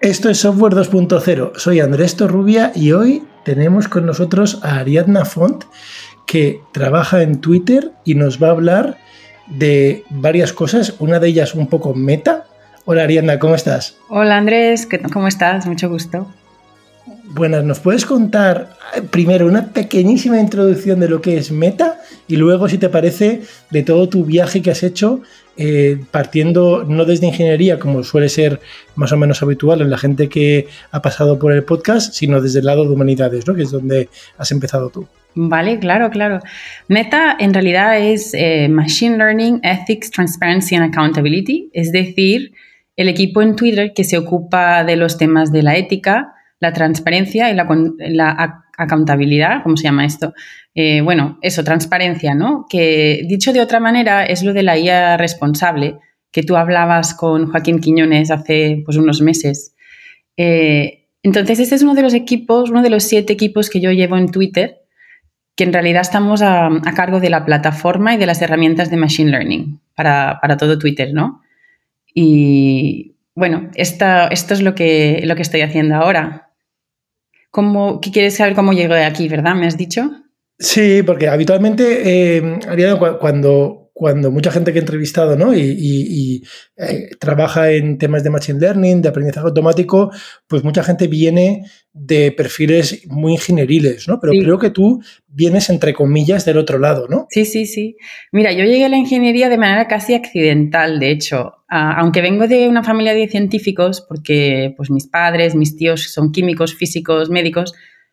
Esto es Software 2.0. Soy Andrés Torrubia y hoy tenemos con nosotros a Ariadna Font, que trabaja en Twitter y nos va a hablar de varias cosas, una de ellas un poco meta. Hola Ariadna, ¿cómo estás? Hola Andrés, ¿cómo estás? Mucho gusto. Buenas, ¿nos puedes contar eh, primero una pequeñísima introducción de lo que es Meta y luego, si te parece, de todo tu viaje que has hecho, eh, partiendo no desde ingeniería, como suele ser más o menos habitual en la gente que ha pasado por el podcast, sino desde el lado de humanidades, ¿no? que es donde has empezado tú? Vale, claro, claro. Meta en realidad es eh, Machine Learning, Ethics, Transparency and Accountability, es decir, el equipo en Twitter que se ocupa de los temas de la ética, la transparencia y la, accountabilidad, ¿cómo se llama esto? Eh, bueno, eso, transparencia, ¿no? Que dicho de otra manera es lo de la IA responsable, que tú hablabas con Joaquín Quiñones hace pues, unos meses. Eh, entonces, este es uno de los equipos, uno de los siete equipos que yo llevo en Twitter, que en realidad estamos a, cargo de la plataforma y de las herramientas de Machine Learning para, para todo Twitter, ¿no? Y bueno, esto es lo que, lo que estoy haciendo ahora. ¿Cómo, ¿Qué quieres saber cómo llego de aquí, verdad? ¿Me has dicho? Sí, porque habitualmente, eh, cuando, cuando mucha gente que he entrevistado ¿no? y, eh, trabaja en temas de Machine Learning, de aprendizaje automático, pues mucha gente viene de perfiles muy ingenieriles, ¿no? Pero creo que tú vienes, entre comillas, del otro lado, ¿no? Sí, sí, sí. Mira, yo llegué a la ingeniería de manera casi accidental, de hecho. aunque vengo de una familia de científicos, porque pues mis padres, mis tíos son químicos, físicos, médicos,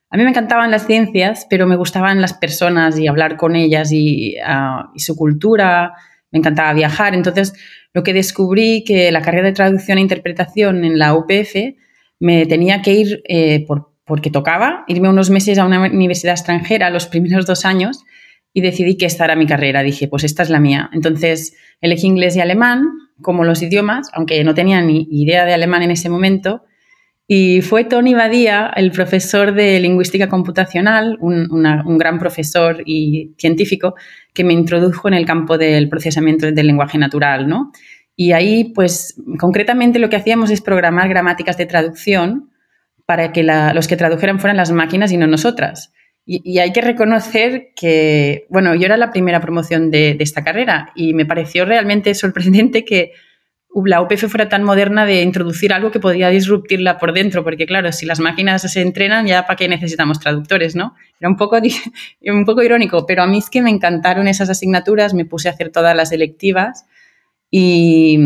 a mí me encantaban las ciencias, pero me gustaban las personas y hablar con ellas y, ah, y su cultura, me encantaba viajar. Entonces, lo que descubrí que la carrera de traducción e interpretación en la UPF me tenía que ir eh, por, porque tocaba, irme unos meses a una universidad extranjera los primeros dos años y decidí que esta era mi carrera. Dije, pues esta es la mía. Entonces elegí inglés y alemán como los idiomas, aunque no tenía ni idea de alemán en ese momento. Y fue Tony Badía, el profesor de lingüística computacional, un, gran profesor y científico, que me introdujo en el campo del procesamiento del lenguaje natural, ¿no? Y ahí, pues, concretamente lo que hacíamos es programar gramáticas de traducción para que los que tradujeran fueran las máquinas y no nosotras. Y, hay que reconocer que, bueno, yo era la primera promoción de, esta carrera y me pareció realmente sorprendente que la UPF fuera tan moderna de introducir algo que podía disruptirla por dentro, porque claro, si las máquinas se entrenan, ya para qué necesitamos traductores, ¿no? Era un poco, un poco irónico, pero a mí es que me encantaron esas asignaturas, me puse a hacer todas las electivas y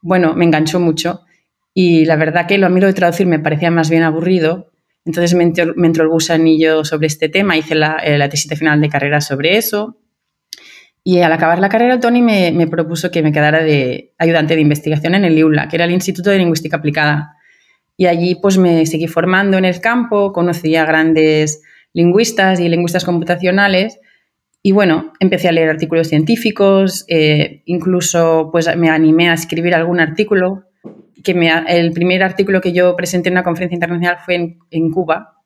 bueno, me enganchó mucho. Y la verdad que lo a mí lo de traducir me parecía más bien aburrido. Entonces me entró, me entró el gusanillo sobre este tema, hice la, eh, la tesis final de carrera sobre eso. Y al acabar la carrera, Tony me, me, propuso que me quedara de ayudante de investigación en el IULA, que era el Instituto de Lingüística Aplicada. Y allí pues me seguí formando en el campo, conocí a grandes lingüistas y lingüistas computacionales y bueno, empecé a leer artículos científicos, eh, incluso pues me animé a escribir algún artículo, que me, el primer artículo que yo presenté en una conferencia internacional fue en, en Cuba.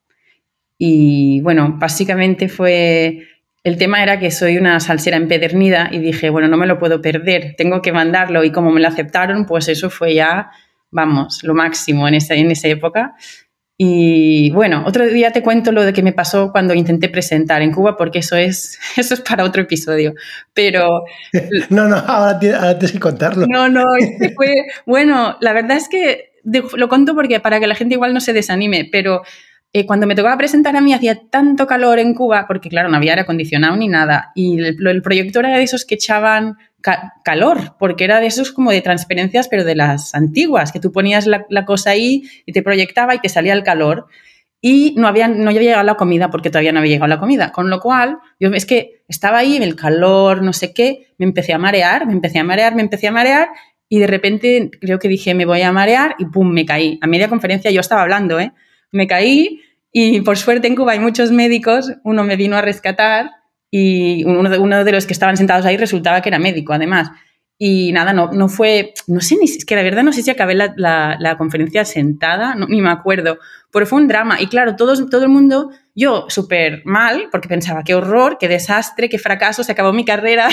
Y bueno, básicamente fue, el tema era que soy una salsera empedernida y dije, bueno, no me lo puedo perder, tengo que mandarlo y como me lo aceptaron, pues eso fue ya, vamos, lo máximo en esa, en esa época. Y bueno, otro día te cuento lo de que me pasó cuando intenté presentar en Cuba, porque eso es, eso es para otro episodio. Pero. No, no, ahora, tienes que contarlo. No, no, este fue. Bueno, la verdad es que lo conto porque para que la gente igual no se desanime, pero eh, cuando me tocaba presentar a mí hacía tanto calor en Cuba, porque claro, no había aire acondicionado ni nada, y el, el proyector era de esos que echaban calor, porque era de esos como de transparencias, pero de las antiguas, que tú ponías la, cosa ahí y te proyectaba y te salía el calor. Y no había, no había llegado la comida porque todavía no había llegado la comida. Con lo cual, yo es que estaba ahí, el calor, no sé qué, me empecé a marear, me empecé a marear, me empecé a marear y de repente creo que dije, me voy a marear y pum, me caí. A media conferencia yo estaba hablando, ¿eh? Me caí y por suerte en Cuba hay muchos médicos, uno me vino a rescatar y uno de, los que estaban sentados ahí resultaba que era médico, además. Y nada, no, no fue, no sé ni, es que la verdad no sé si acabé la, la, conferencia sentada, ni me acuerdo, pero fue un drama. Y claro, todo, todo el mundo, yo súper mal, porque pensaba, qué horror, qué desastre, qué fracaso, se acabó mi carrera.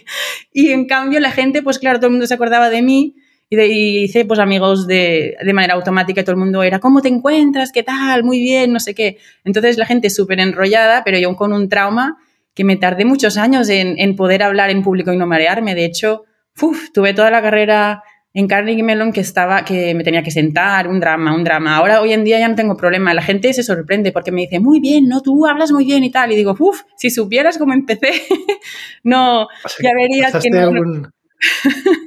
y en cambio la gente, pues claro, todo el mundo se acordaba de mí y, hice pues amigos de, de, manera automática y todo el mundo era, ¿cómo te encuentras? ¿Qué tal? Muy bien, no sé qué. Entonces la gente súper enrollada, pero yo con un trauma que me tardé muchos años en, en poder hablar en público y no marearme. De hecho, uf, tuve toda la carrera en Carnegie Mellon que estaba, que me tenía que sentar, un drama, un drama. Ahora, hoy en día ya no tengo problema. La gente se sorprende porque me dice, muy bien, ¿no? Tú hablas muy bien y tal. Y digo, uff, si supieras cómo empecé, no, ya verías que no...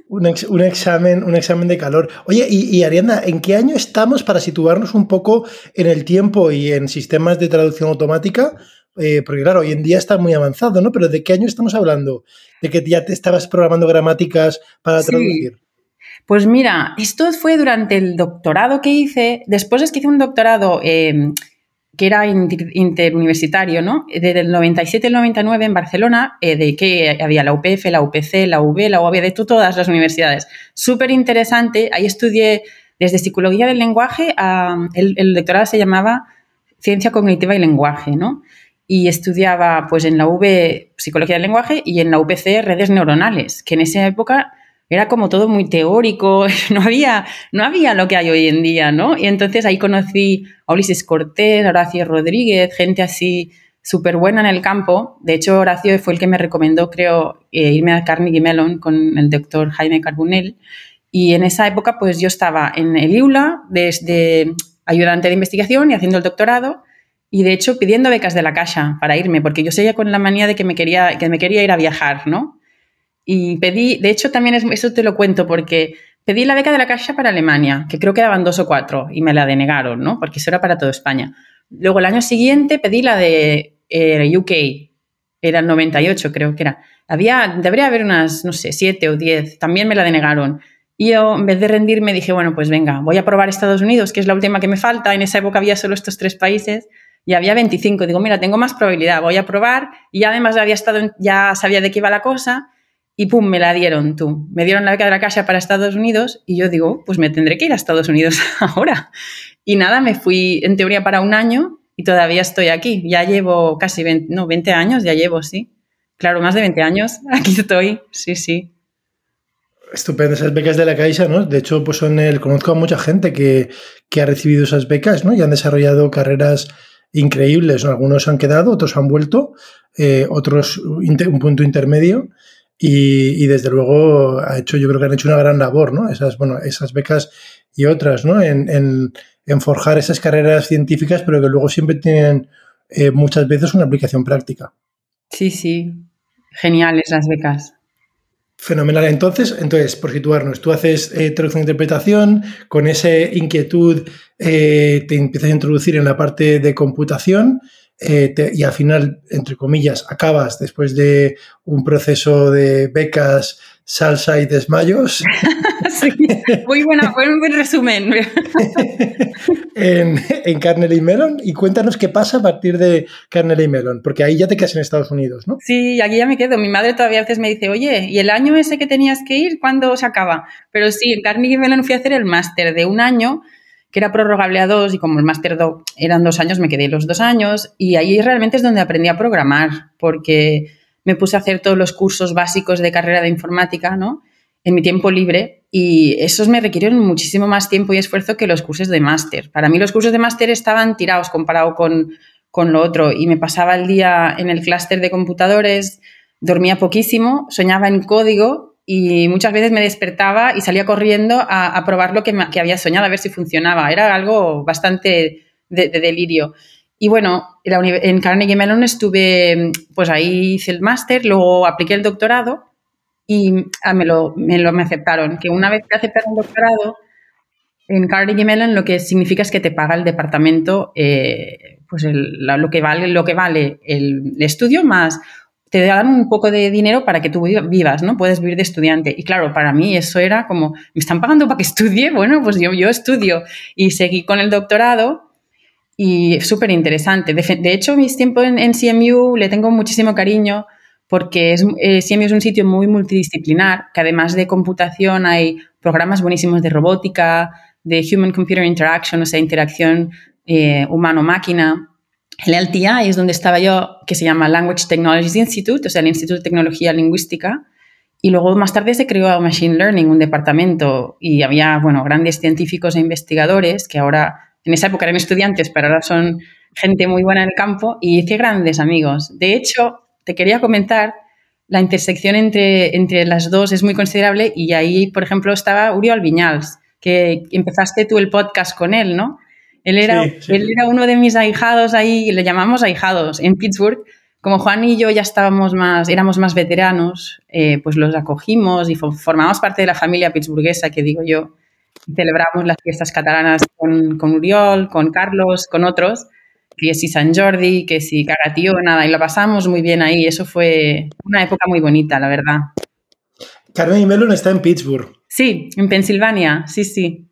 Un, examen, un examen de calor. Oye, y, y, Arianda, ¿en qué año estamos para situarnos un poco en el tiempo y en sistemas de traducción automática? Eh, porque claro, hoy en día está muy avanzado, ¿no? Pero ¿de qué año estamos hablando? ¿De que ya te estabas programando gramáticas para traducir? Pues mira, esto fue durante el doctorado que hice. Después es que hice un doctorado em, que era interuniversitario, ¿no? Desde el 97 al 99 en Barcelona, eh, de que había la UPF, la UPC, la UB, la UAB, de todas las universidades. Súper interesante. Ahí estudié desde psicología del lenguaje a. El, el, doctorado se llamaba Ciencia Cognitiva y Lenguaje, ¿no? Y estudiaba, pues, en la UB Psicología del Lenguaje y en la UPC Redes Neuronales, que en esa época era como todo muy teórico, no había, no había lo que hay hoy en día, ¿no? Y entonces ahí conocí a Ulises Cortés, Horacio Rodríguez, gente así súper buena en el campo. De hecho, Horacio fue el que me recomendó, creo, eh, irme a Carnegie Mellon con el doctor Jaime Carbonell. Y en esa época, pues yo estaba en el IULA desde ayudante de investigación y haciendo el doctorado. Y de hecho, pidiendo becas de la Caixa para irme, porque yo seguía con la manía de que me quería, que me quería ir a viajar, ¿no? Y pedí, de hecho también es, eso te lo cuento porque pedí la beca de la Caixa para Alemania, que creo que daban dos o cuatro y me la denegaron, ¿no? Porque eso era para toda España. Luego el año siguiente pedí la de eh, UK, era el 98 creo que era. Había, debería haber unas, no sé, siete o diez, también me la denegaron. Y yo, en vez de rendirme, dije, bueno, pues venga, voy a probar Estados Unidos, que es la última que me falta. En esa época había solo estos tres países y había 25. Digo, mira, tengo más probabilidad, voy a probar. Y además había estado, ya sabía de qué iba la cosa y pum, me la dieron tú. Me dieron la beca de la casa para Estados Unidos y yo digo, pues me tendré que ir a Estados Unidos ahora. Y nada, me fui en teoría para un año y todavía estoy aquí. Ya llevo casi 20, no, 20 años, ya llevo, sí. Claro, más de 20 años, aquí estoy, sí, sí. Estupendo, esas becas de la Caixa, ¿no? De hecho, pues son el, conozco a mucha gente que, que ha recibido esas becas, ¿no? Y han desarrollado carreras increíbles. Algunos han quedado, otros han vuelto, eh, otros un punto intermedio. Y, desde luego ha hecho, yo creo que han hecho una gran labor, ¿no? Esas, bueno, esas becas y otras, ¿no? En, forjar esas carreras científicas, pero que luego siempre tienen eh, muchas veces una aplicación práctica. Sí, sí. Geniales las becas. Fenomenal. Entonces, entonces, por situarnos, tú haces eh, traducción e interpretación, con esa inquietud eh, te empiezas a introducir en la parte de computación eh, y al final, entre comillas, acabas después de un proceso de becas, salsa y desmayos. sí, muy buena, un buen resumen. en, en Carnegie Mellon y cuéntanos qué pasa a partir de Carnegie Mellon, porque ahí ya te quedas en Estados Unidos, ¿no? Sí, aquí ya me quedo. Mi madre todavía a veces me dice, oye, ¿y el año ese que tenías que ir, cuándo se acaba? Pero sí, en Carnegie Mellon fui a hacer el máster de un año que era prorrogable a dos y como el máster eran dos años, me quedé los dos años y ahí realmente es donde aprendí a programar porque me puse a hacer todos los cursos básicos de carrera de informática, ¿no? En mi tiempo libre y esos me requirieron muchísimo más tiempo y esfuerzo que los cursos de máster. Para mí los cursos de máster estaban tirados comparado con, con lo otro y me pasaba el día en el clúster de computadores, dormía poquísimo, soñaba en código y muchas veces me despertaba y salía corriendo a, probar lo que, había soñado, a ver si funcionaba. Era algo bastante de, delirio. Y bueno, en Carnegie Mellon estuve, pues ahí hice el máster, luego apliqué el doctorado y ah, me, lo, me, lo, aceptaron. Que una vez que aceptaron el doctorado, en Carnegie Mellon lo que significa es que te paga el departamento eh, pues lo, que vale, lo que vale el estudio más te dan un poco de dinero para que tú vivas, ¿no? Puedes vivir de estudiante. Y claro, para mí eso era como, ¿me están pagando para que estudie? Bueno, pues yo, yo estudio. Y seguí con el doctorado y súper interesante. De, hecho, mis tiempos en, CMU le tengo muchísimo cariño porque es, eh, CMU es un sitio muy multidisciplinar, que además de computación hay programas buenísimos de robótica, de Human Computer Interaction, o sea, interacción eh, humano-máquina el LTI es donde estaba yo, que se llama Language Technologies Institute, o sea, el Instituto de Tecnología Lingüística, Y luego más tarde se creó Machine Learning, un departamento, y había, bueno, grandes científicos e investigadores que ahora, en esa época eran estudiantes, pero ahora son gente muy buena en el campo y hice grandes amigos. De hecho, te quería comentar, la intersección entre, entre las dos es muy considerable y ahí, por ejemplo, estaba Uriol Viñals, que empezaste tú el podcast con él, ¿no? Él era, él era uno de mis ahijados ahí, le llamamos ahijados, en Pittsburgh. Como Juan y yo ya estábamos más, éramos más veteranos, eh, pues los acogimos y formamos parte de la familia pittsburguesa, que digo yo. Celebramos las fiestas catalanas con, con Uriol, con Carlos, con otros que si San Jordi, que si Cagatío, nada, y lo pasamos muy bien ahí. Eso fue una época muy bonita, la verdad. Carmen y Melon está en Pittsburgh. Sí, en Pensilvania, sí, sí.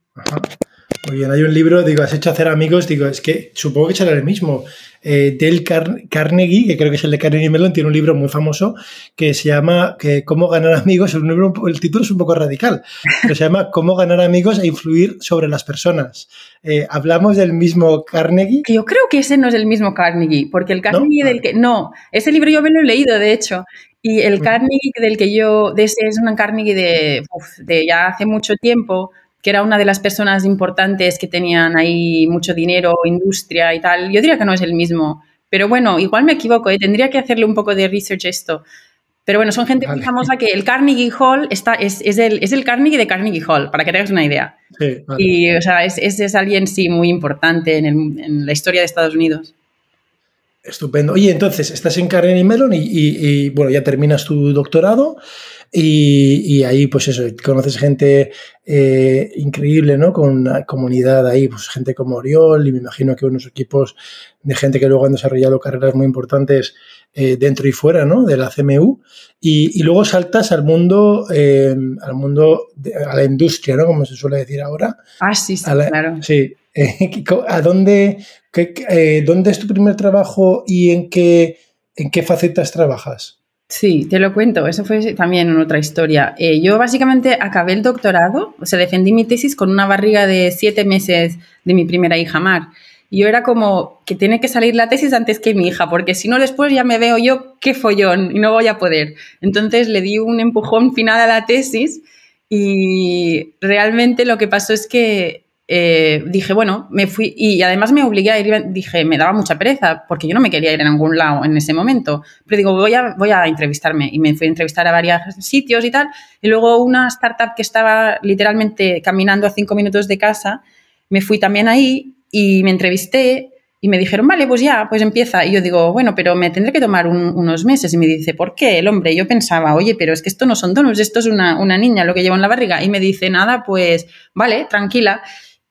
Muy bien, hay un libro, digo, has hecho hacer amigos, digo, es que supongo que será el mismo. Eh, Del Carnegie, que creo que es el de Carnegie Mellon, tiene un libro muy famoso que se llama que Cómo ganar amigos. El, libro, el título es un poco radical, pero se llama Cómo ganar amigos e influir sobre las personas. Eh, ¿Hablamos del mismo Carnegie? Yo creo que ese no es el mismo Carnegie, porque el Carnegie del que... No, ese libro yo me lo he leído, de hecho. Y el Carnegie del que yo, de ese es un Carnegie de, de ya hace mucho tiempo, que era una de las personas importantes que tenían ahí mucho dinero, industria y tal. Yo diría que no es el mismo. Pero bueno, igual me equivoco, ¿eh? tendría que hacerle un poco de research esto. Pero bueno, son gente muy famosa que el Carnegie Hall está, es, es, el, es el Carnegie de Carnegie Hall, para que tengas una idea. Sí, Y, o sea, es, es, alguien, sí, muy importante en, en, la historia de Estados Unidos. Estupendo. Oye, entonces, estás en Carnegie Mellon y, y, bueno, ya terminas tu doctorado. Y, ahí, pues eso, conoces gente eh, increíble, ¿no? Con una comunidad ahí, pues gente como Oriol y me imagino que unos equipos de gente que luego han desarrollado carreras muy importantes eh, dentro y fuera, ¿no? De la CMU. Y, luego saltas al mundo, eh, al mundo, a la industria, ¿no? Como se suele decir ahora. Ah, sí, sí, claro. Sí. ¿A dónde, qué, dónde es tu primer trabajo y en qué, en qué facetas trabajas? Sí, te lo cuento, eso fue también otra historia. Eh, yo básicamente acabé el doctorado, o sea, defendí mi tesis con una barriga de siete meses de mi primera hija Mar. Y yo era como que tiene que salir la tesis antes que mi hija, porque si no después ya me veo yo qué follón y no voy a poder. Entonces le di un empujón final a la tesis y realmente lo que pasó es que eh, dije, bueno, me fui y además me obligué a ir, dije, me daba mucha pereza porque yo no me quería ir a ningún lado en ese momento, pero digo, voy a, voy a entrevistarme y me fui a entrevistar a varios sitios y tal, y luego una startup que estaba literalmente caminando a cinco minutos de casa, me fui también ahí y me entrevisté y me dijeron, vale, pues ya, pues empieza. Y yo digo, bueno, pero me tendré que tomar unos meses. Y me dice, ¿por qué? El hombre, yo pensaba, oye, pero es que esto no son donuts, esto es una, una niña lo que llevo en la barriga. Y me dice, nada, pues vale, tranquila.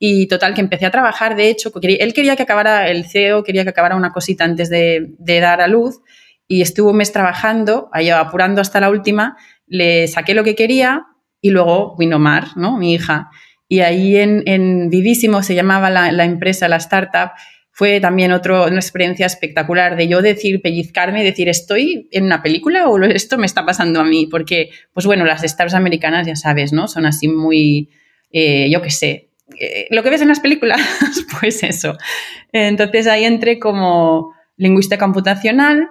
Y total, que empecé a trabajar, de hecho, él quería que acabara, el CEO quería que acabara una cosita antes de, dar a luz y estuvo un mes trabajando, ahí apurando hasta la última, le saqué lo que quería y luego vino Mar, ¿no? Mi hija. Y ahí en, en Vivísimo se llamaba la, la, empresa, la startup, fue también otro, una experiencia espectacular de yo decir, pellizcarme decir, ¿estoy en una película o esto me está pasando a mí? Porque, pues bueno, las startups americanas, ya sabes, ¿no? Son así muy, eh, yo qué sé, eh, lo que ves en las películas, pues eso. Entonces ahí entré como lingüista computacional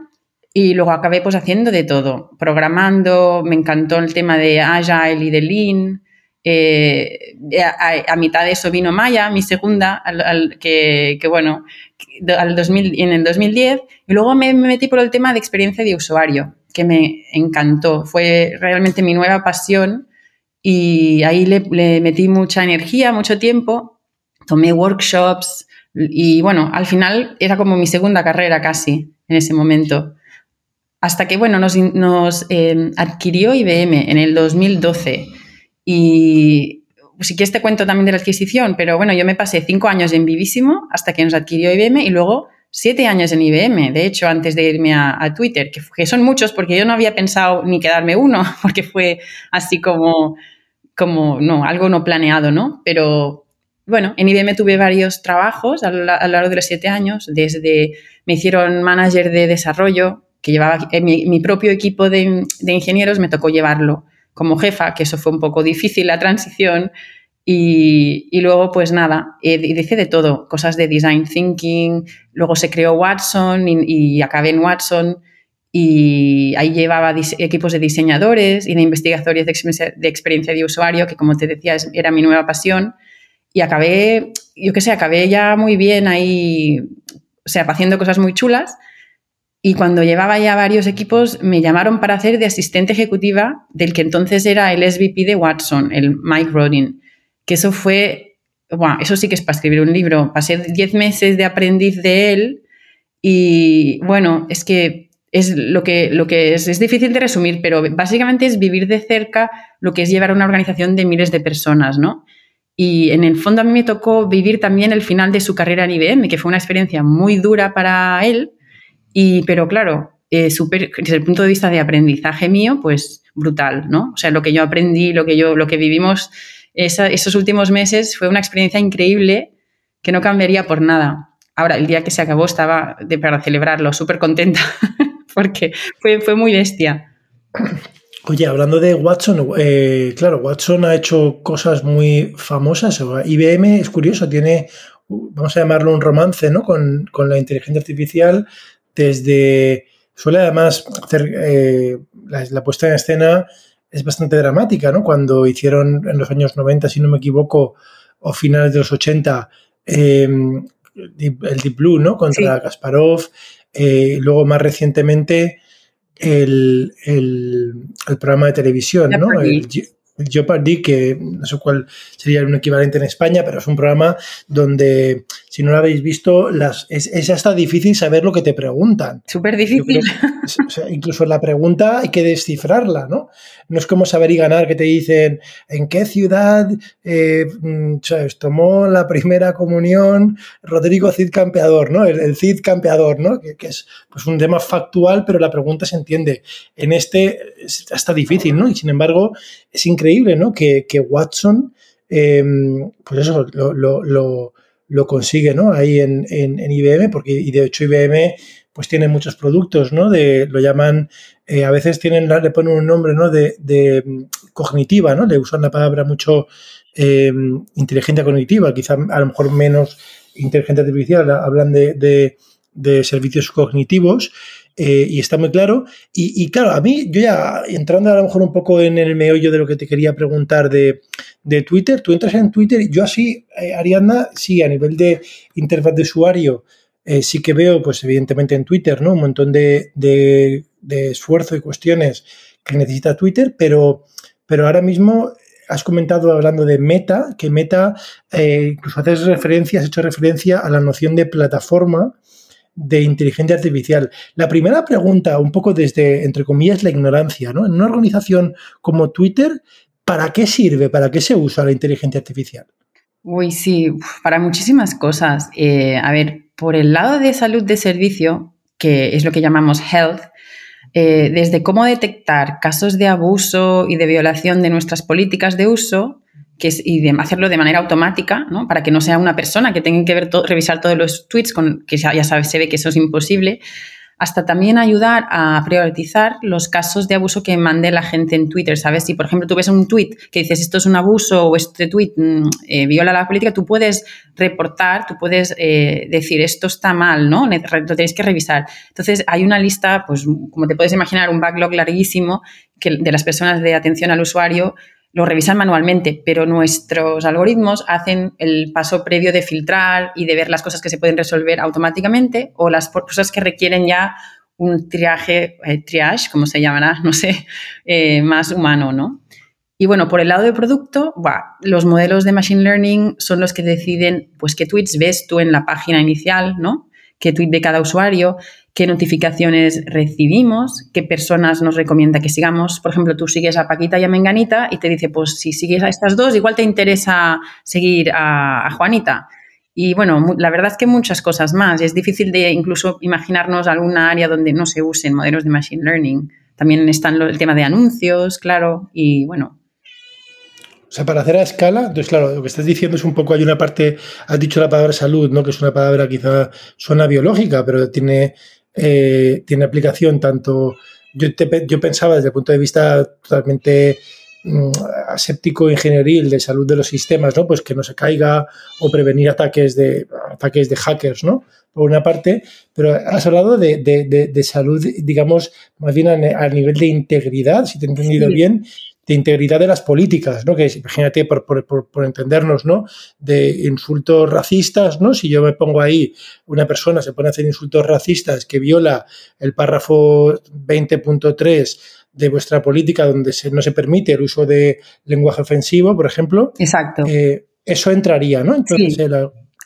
y luego acabé pues haciendo de todo, programando, me encantó el tema de Agile y de Lean. Eh, a, mitad de eso vino Maya, mi segunda, que, bueno, al 2000, en el 2010, y luego me metí por el tema de experiencia de usuario, que me encantó, fue realmente mi nueva pasión y ahí le, metí mucha energía, mucho tiempo, tomé workshops y bueno, al final era como mi segunda carrera casi en ese momento. Hasta que, bueno, nos, nos em, adquirió IBM en el 2012 y si quieres te cuento también de la adquisición, pero bueno, yo me pasé cinco años en Vivísimo hasta que nos adquirió IBM y luego siete años en IBM, de hecho, antes de irme a, Twitter, que, son muchos porque yo no había pensado ni quedarme uno, porque fue así como, como no, algo no planeado, ¿no? Pero bueno, en IBM tuve varios trabajos a lo, largo de los siete años, desde me hicieron manager de desarrollo, que llevaba eh, mi, propio equipo de, de ingenieros, me tocó llevarlo como jefa, que eso fue un poco difícil la transición, y, luego, pues nada, eh, hice de todo, cosas de design thinking, luego se creó Watson y, acabé en Watson y ahí llevaba equipos de diseñadores y de investigadores de, experiencia de usuario, que como te decía era mi nueva pasión. Y acabé, yo qué sé, acabé ya muy bien ahí, o sea, haciendo cosas muy chulas. Y cuando llevaba ya varios equipos, me llamaron para hacer de asistente ejecutiva del que entonces era el SVP de Watson, el Mike Rodin. Que eso fue, bueno, eso sí que es para escribir un libro. Pasé 10 meses de aprendiz de él y bueno, es que es lo que, lo que es, es difícil de resumir, pero básicamente es vivir de cerca lo que es llevar a una organización de miles de personas, ¿no? Y en el fondo a mí me tocó vivir también el final de su carrera en IBM, que fue una experiencia muy dura para él, y, pero claro, eh, desde el punto de vista de aprendizaje mío, pues brutal, ¿no? O sea, lo que yo aprendí, lo que, yo, lo que vivimos esos últimos meses fue una experiencia increíble que no cambiaría por nada. Ahora, el día que se acabó estaba de, para celebrarlo, súper contenta, porque fue, fue muy bestia. Oye, hablando de Watson, eh, claro, Watson ha hecho cosas muy famosas. IBM es curioso, tiene, vamos a llamarlo un romance, ¿no? Con, con la inteligencia artificial desde... Suele además hacer eh, la, puesta en escena es bastante dramática, ¿no? Cuando hicieron en los años 90, si no me equivoco, o finales de los 80, em, el Deep Blue, ¿no? Contra Kasparov. Eh, luego, más recientemente, el, programa de televisión, ¿no? El, Jeopardy, que no sé cuál sería un equivalente en España, pero es un programa donde, si no lo habéis visto, las, es, hasta difícil saber lo que te preguntan. Súper difícil. incluso la pregunta hay que descifrarla, ¿no? No es como saber y ganar que te dicen en qué ciudad eh, mm, tomó la primera comunión Rodrigo Cid Campeador, ¿no? El, Cid Campeador, ¿no? Que, es pues, un tema factual, pero la pregunta se entiende. En este es hasta difícil, ¿no? Y sin embargo, es increíble, ¿no? Que, Watson, em, pues eso, lo, consigue, ¿no? Ahí en, en, IBM, porque y de hecho IBM pues tiene muchos productos, ¿no? De, lo llaman, eh, a veces tienen, le ponen un nombre, ¿no? De, mm, cognitiva, ¿no? Le usan la palabra mucho eh, inteligencia cognitiva, quizá a lo mejor menos inteligencia artificial, hablan de, servicios cognitivos. Eh, y está muy claro. Y, claro, a mí, yo ya entrando a lo mejor un poco en el meollo de lo que te quería preguntar de, de Twitter, tú entras en Twitter, yo así, Ariadna, sí, a nivel de interfaz de usuario, eh, sí que veo, pues evidentemente en Twitter, ¿no? Un montón de, esfuerzo y cuestiones que necesita Twitter, pero, pero ahora mismo has comentado hablando de Meta, que Meta, eh, incluso haces referencia, has hecho referencia a la noción de plataforma de inteligencia artificial. La primera pregunta, un poco desde, entre comillas, la ignorancia, ¿no? En una organización como Twitter, ¿para qué sirve? ¿Para qué se usa la inteligencia artificial? Uy, sí, para muchísimas cosas. Eh, a ver, por el lado de salud de servicio, que es lo que llamamos health, eh, desde cómo detectar casos de abuso y de violación de nuestras políticas de uso, y de hacerlo de manera automática, ¿no? para que no sea una persona que tenga que ver revisar todos los tweets, con, que ya, se ve que eso es imposible, hasta también ayudar a priorizar los casos de abuso que mande la gente en Twitter, ¿sabes? Si, por ejemplo, tú ves un tweet que dices esto es un abuso o este tweet mm, eh, viola la política, tú puedes reportar, tú puedes eh, decir esto está mal, ¿no? Lo tenéis que revisar. Entonces, hay una lista, pues, como te puedes imaginar, un backlog larguísimo de las personas de atención al usuario lo revisan manualmente, pero nuestros algoritmos hacen el paso previo de filtrar y de ver las cosas que se pueden resolver automáticamente o las cosas que requieren ya un triaje, eh, triage, como se llamará, no sé, eh, más humano, ¿no? Y bueno, por el lado de producto, los modelos de Machine Learning son los que deciden pues, qué tweets ves tú en la página inicial, ¿no? Qué tweet de cada usuario, qué notificaciones recibimos, qué personas nos recomienda que sigamos. Por ejemplo, tú sigues a Paquita y a Menganita y te dice, pues si sigues a estas dos, igual te interesa seguir a, Juanita. Y bueno, la verdad es que muchas cosas más. Es difícil de incluso imaginarnos alguna área donde no se usen modelos de Machine Learning. También están el tema de anuncios, claro, y bueno, o sea, para hacer a escala, entonces, claro, lo que estás diciendo es un poco, hay una parte, has dicho la palabra salud, ¿no? Que es una palabra quizá suena biológica, pero tiene eh, tiene aplicación tanto, yo, yo pensaba desde el punto de vista totalmente mm, aséptico ingenieril de salud de los sistemas, ¿no? Pues que no se caiga o prevenir ataques de, ataques de hackers, ¿no? Por una parte, pero has hablado de, salud, digamos, más bien a, nivel de integridad, si te he entendido bien, de integridad de las políticas, ¿no? Que imagínate, por, por, entendernos, ¿no? De insultos racistas, ¿no? Si yo me pongo ahí, una persona se pone a hacer insultos racistas que viola el párrafo 20.3 de vuestra política donde no se permite el uso de lenguaje ofensivo, por ejemplo. Exacto. Eh, eso entraría, ¿no? Entonces,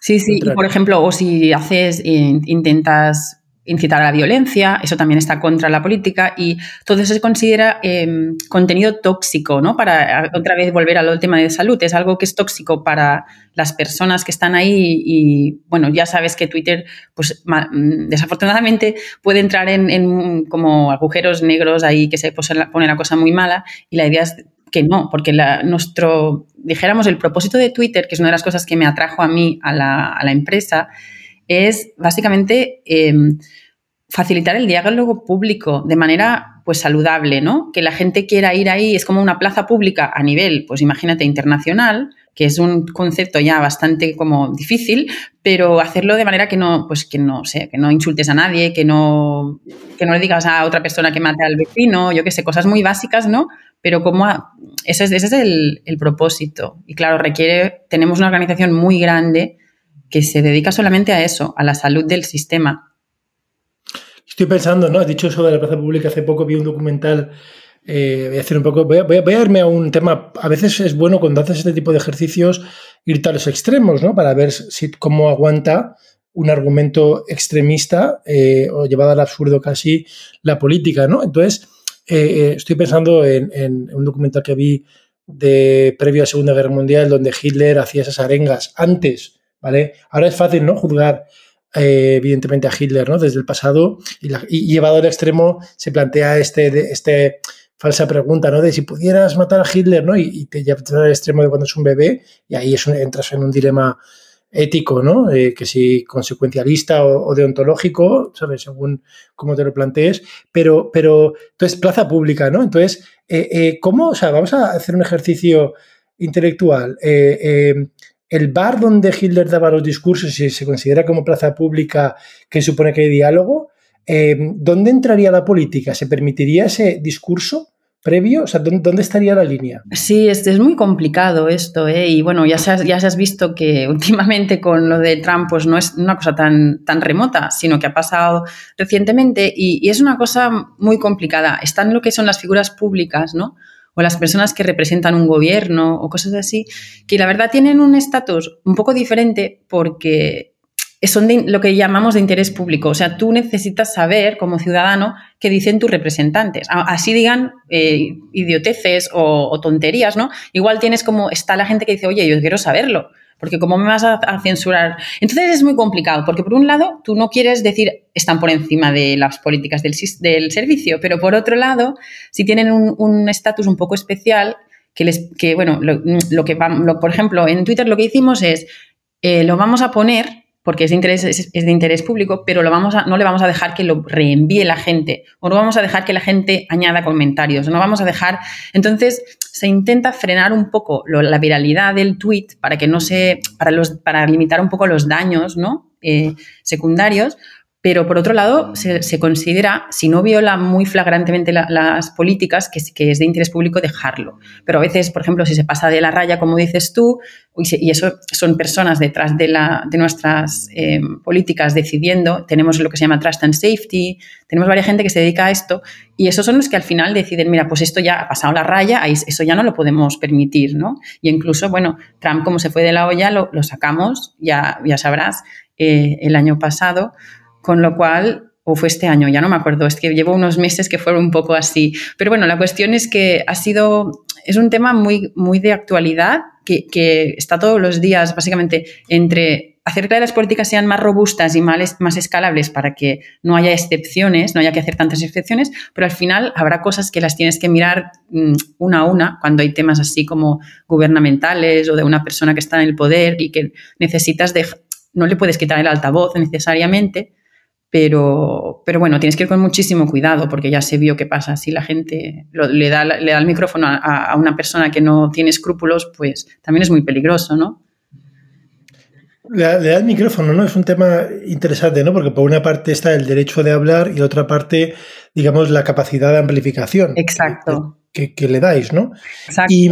sí, sí, sí. por ejemplo, o si haces, intentas incitar a la violencia, eso también está contra la política y todo eso se considera em, contenido tóxico, ¿no? Para otra vez volver al tema de salud, es algo que es tóxico para las personas que están ahí y, bueno, ya sabes que Twitter, pues mm, desafortunadamente puede entrar en, como agujeros negros ahí que se pone la cosa muy mala y la idea es que no, porque la, nuestro, dijéramos, el propósito de Twitter, que es una de las cosas que me atrajo a mí a la, a la empresa, es básicamente em, facilitar el diálogo público de manera pues saludable, ¿no? Que la gente quiera ir ahí, es como una plaza pública a nivel, pues imagínate, internacional, que es un concepto ya bastante como difícil, pero hacerlo de manera que no, pues que no sé, que no insultes a nadie, que no, que no le digas a otra persona que mate al vecino, yo qué sé, cosas muy básicas, ¿no? Pero como ese es, ese es el, el propósito. Y claro, requiere, tenemos una organización muy grande que se dedica solamente a eso, a la salud del sistema. Estoy pensando, ¿no? Has dicho eso de la plaza pública, hace poco vi un documental, eh, voy a hacer un poco, voy a, irme a un tema, a veces es bueno cuando haces este tipo de ejercicios irte a los extremos, ¿no? Para ver cómo aguanta un argumento extremista eh, o llevado al absurdo casi la política, ¿no? Entonces, eh, estoy pensando en, en, un documental que vi de previo a Segunda Guerra Mundial donde Hitler hacía esas arengas antes ¿vale? Ahora es fácil, ¿no? Juzgar, eh, evidentemente, a Hitler, ¿no? Desde el pasado y, llevado al extremo se plantea este, este falsa pregunta, ¿no? De si pudieras matar a Hitler, ¿no? Y, te llevas al extremo de cuando es un bebé y ahí es entras en un dilema ético, ¿no? Eh, que si consecuencialista o, deontológico, ¿sabes? Según cómo te lo plantees, pero, pero, entonces, plaza pública, ¿no? Entonces, eh, ¿cómo? O sea, vamos a hacer un ejercicio intelectual el bar donde Hitler daba los discursos, si se considera como plaza pública que supone que hay diálogo, eh, ¿dónde entraría la política? ¿Se permitiría ese discurso? previo? O sea, ¿dónde, estaría la línea? Sí, es, es muy complicado esto, ¿eh? Y bueno, ya se, has, ya has visto que últimamente con lo de Trump, pues no es una cosa tan, tan remota, sino que ha pasado recientemente y, y es una cosa muy complicada. Están lo que son las figuras públicas, ¿no? O las personas que representan un gobierno o cosas así, que la verdad tienen un estatus un poco diferente porque son de, lo que llamamos de interés público. O sea, tú necesitas saber como ciudadano qué dicen tus representantes. Así digan eh, idioteces o, o, tonterías, ¿no? Igual tienes como, está la gente que dice, oye, yo quiero saberlo porque ¿cómo me vas a, censurar? Entonces es muy complicado, porque por un lado tú no quieres decir están por encima de las políticas del, servicio, pero por otro lado, si tienen un estatus un, poco especial, que, les, que bueno, lo, que por ejemplo, en Twitter lo que hicimos es, eh, lo vamos a poner porque es de interés, es, de interés público, pero lo vamos a, no le vamos a dejar que lo reenvíe la gente, o no vamos a dejar que la gente añada comentarios, no vamos a dejar. Entonces, se intenta frenar un poco la viralidad del tweet para que no se, para los, para limitar un poco los daños, ¿no? Eh, secundarios, pero por otro lado, se, considera, si no viola muy flagrantemente las políticas, que, es de interés público dejarlo. Pero a veces, por ejemplo, si se pasa de la raya, como dices tú, y, eso son personas detrás de nuestras eh, políticas decidiendo, tenemos lo que se llama Trust and Safety, tenemos varias gente que se dedica a esto, y esos son los que al final deciden, mira, pues esto ya ha pasado la raya, eso ya no lo podemos permitir, ¿no? Y incluso, bueno, Trump como se fue de la olla, lo, sacamos, ya, ya sabrás, eh, el año pasado, con lo cual, o fue este año, ya no me acuerdo, es que llevo unos meses que fueron un poco así. Pero bueno, la cuestión es que ha sido, es un tema muy, muy de actualidad, que, que está todos los días básicamente entre hacer que las políticas sean más robustas y más, más escalables para que no haya excepciones, no haya que hacer tantas excepciones, pero al final habrá cosas que las tienes que mirar mm, una a una cuando hay temas así como gubernamentales o de una persona que está en el poder y que necesitas de, no le puedes quitar el altavoz necesariamente, Pero, pero bueno, tienes que ir con muchísimo cuidado porque ya se vio qué pasa. Si la gente le, da, le da el micrófono a, a, una persona que no tiene escrúpulos, pues también es muy peligroso, ¿no? Le, da el micrófono, ¿no? Es un tema interesante, ¿no? Porque por una parte está el derecho de hablar y otra parte, digamos, la capacidad de amplificación. Exacto. Que, le dais, ¿no? Exacto. Y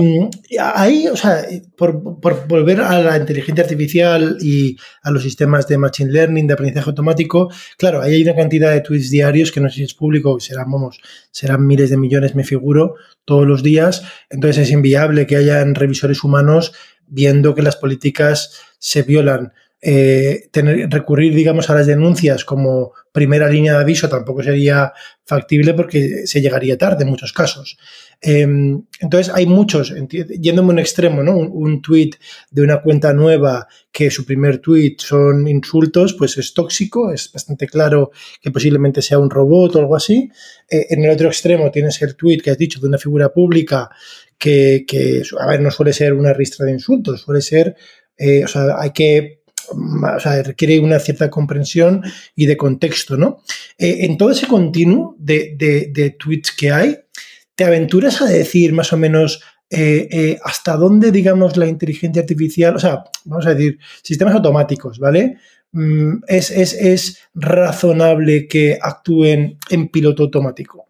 ahí, o sea, por, por, volver a la inteligencia artificial y a los sistemas de machine learning, de aprendizaje automático, claro, ahí hay una cantidad de tweets diarios que no sé si es público, serán, vamos, serán miles de millones, me figuro, todos los días. Entonces es inviable que hayan revisores humanos viendo que las políticas se violan. Eh, tener, recurrir, digamos, a las denuncias como primera línea de aviso tampoco sería factible porque se llegaría tarde en muchos casos. Em, entonces, hay muchos, yéndome a un extremo, ¿no? Un, tweet de una cuenta nueva que su primer tweet son insultos, pues es tóxico, es bastante claro que posiblemente sea un robot o algo así. Eh, en el otro extremo tienes el tweet que has dicho de una figura pública que, a ver, no suele ser una ristra de insultos, suele ser eh, o sea, hay que o sea, requiere una cierta comprensión y de contexto, ¿no? Eh, en todo ese continuo de, tweets que hay, ¿te aventuras a decir más o menos eh, hasta dónde, digamos, la inteligencia artificial, o sea, vamos a decir, sistemas automáticos, ¿vale? Mm, es, razonable que actúen en piloto automático.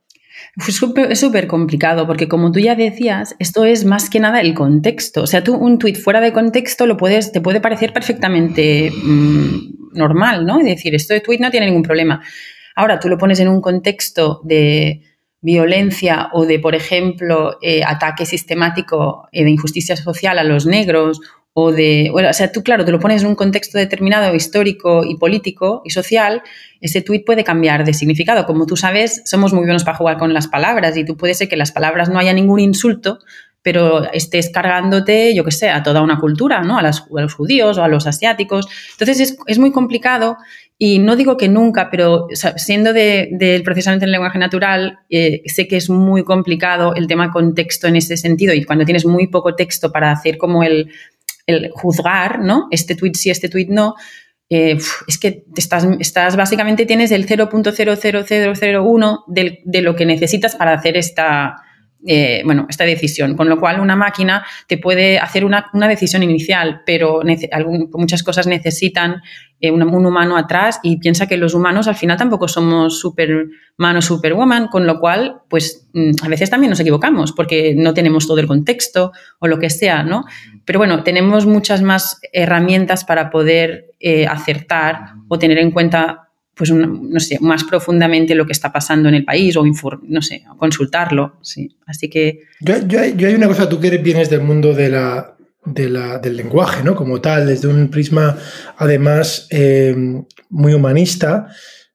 Es súper complicado porque como tú ya decías, esto es más que nada el contexto. O sea, tú un tweet fuera de contexto te puede parecer perfectamente mmm, normal, ¿no? Es decir, esto de tweet no tiene ningún problema. Ahora tú lo pones en un contexto de violencia o de, por ejemplo, eh, ataque sistemático eh, de injusticia social a los negros o de, o sea, tú claro, te lo pones en un contexto determinado histórico y político y social, ese tuit puede cambiar de significado. Como tú sabes, somos muy buenos para jugar con las palabras y tú puedes ser que las palabras no haya ningún insulto, pero estés cargándote, yo qué sé, a toda una cultura, ¿no? A, a los judíos o a los asiáticos. Entonces es, es muy complicado y no digo que nunca, pero siendo del de, procesamiento en lenguaje natural, eh, sé que es muy complicado el tema contexto en ese sentido y cuando tienes muy poco texto para hacer como el el juzgar, ¿no? Este tweet sí, este tweet no, eh, es que estás, estás, básicamente tienes el 0.00001 de lo que necesitas para hacer esta, eh, bueno, esta decisión. Con lo cual, una máquina te puede hacer una, una decisión inicial, pero muchas cosas necesitan eh, un, humano atrás y piensa que los humanos al final tampoco somos superman o superwoman, con lo cual, pues mm, a veces también nos equivocamos porque no tenemos todo el contexto o lo que sea, ¿no? Pero bueno, tenemos muchas más herramientas para poder eh, acertar o tener en cuenta pues no sé, más profundamente lo que está pasando en el país o no sé, consultarlo, sí. Así que... Yo, yo, yo, hay una cosa, tú que vienes del mundo de la, de la, del lenguaje, ¿no? Como tal, desde un prisma además eh, muy humanista,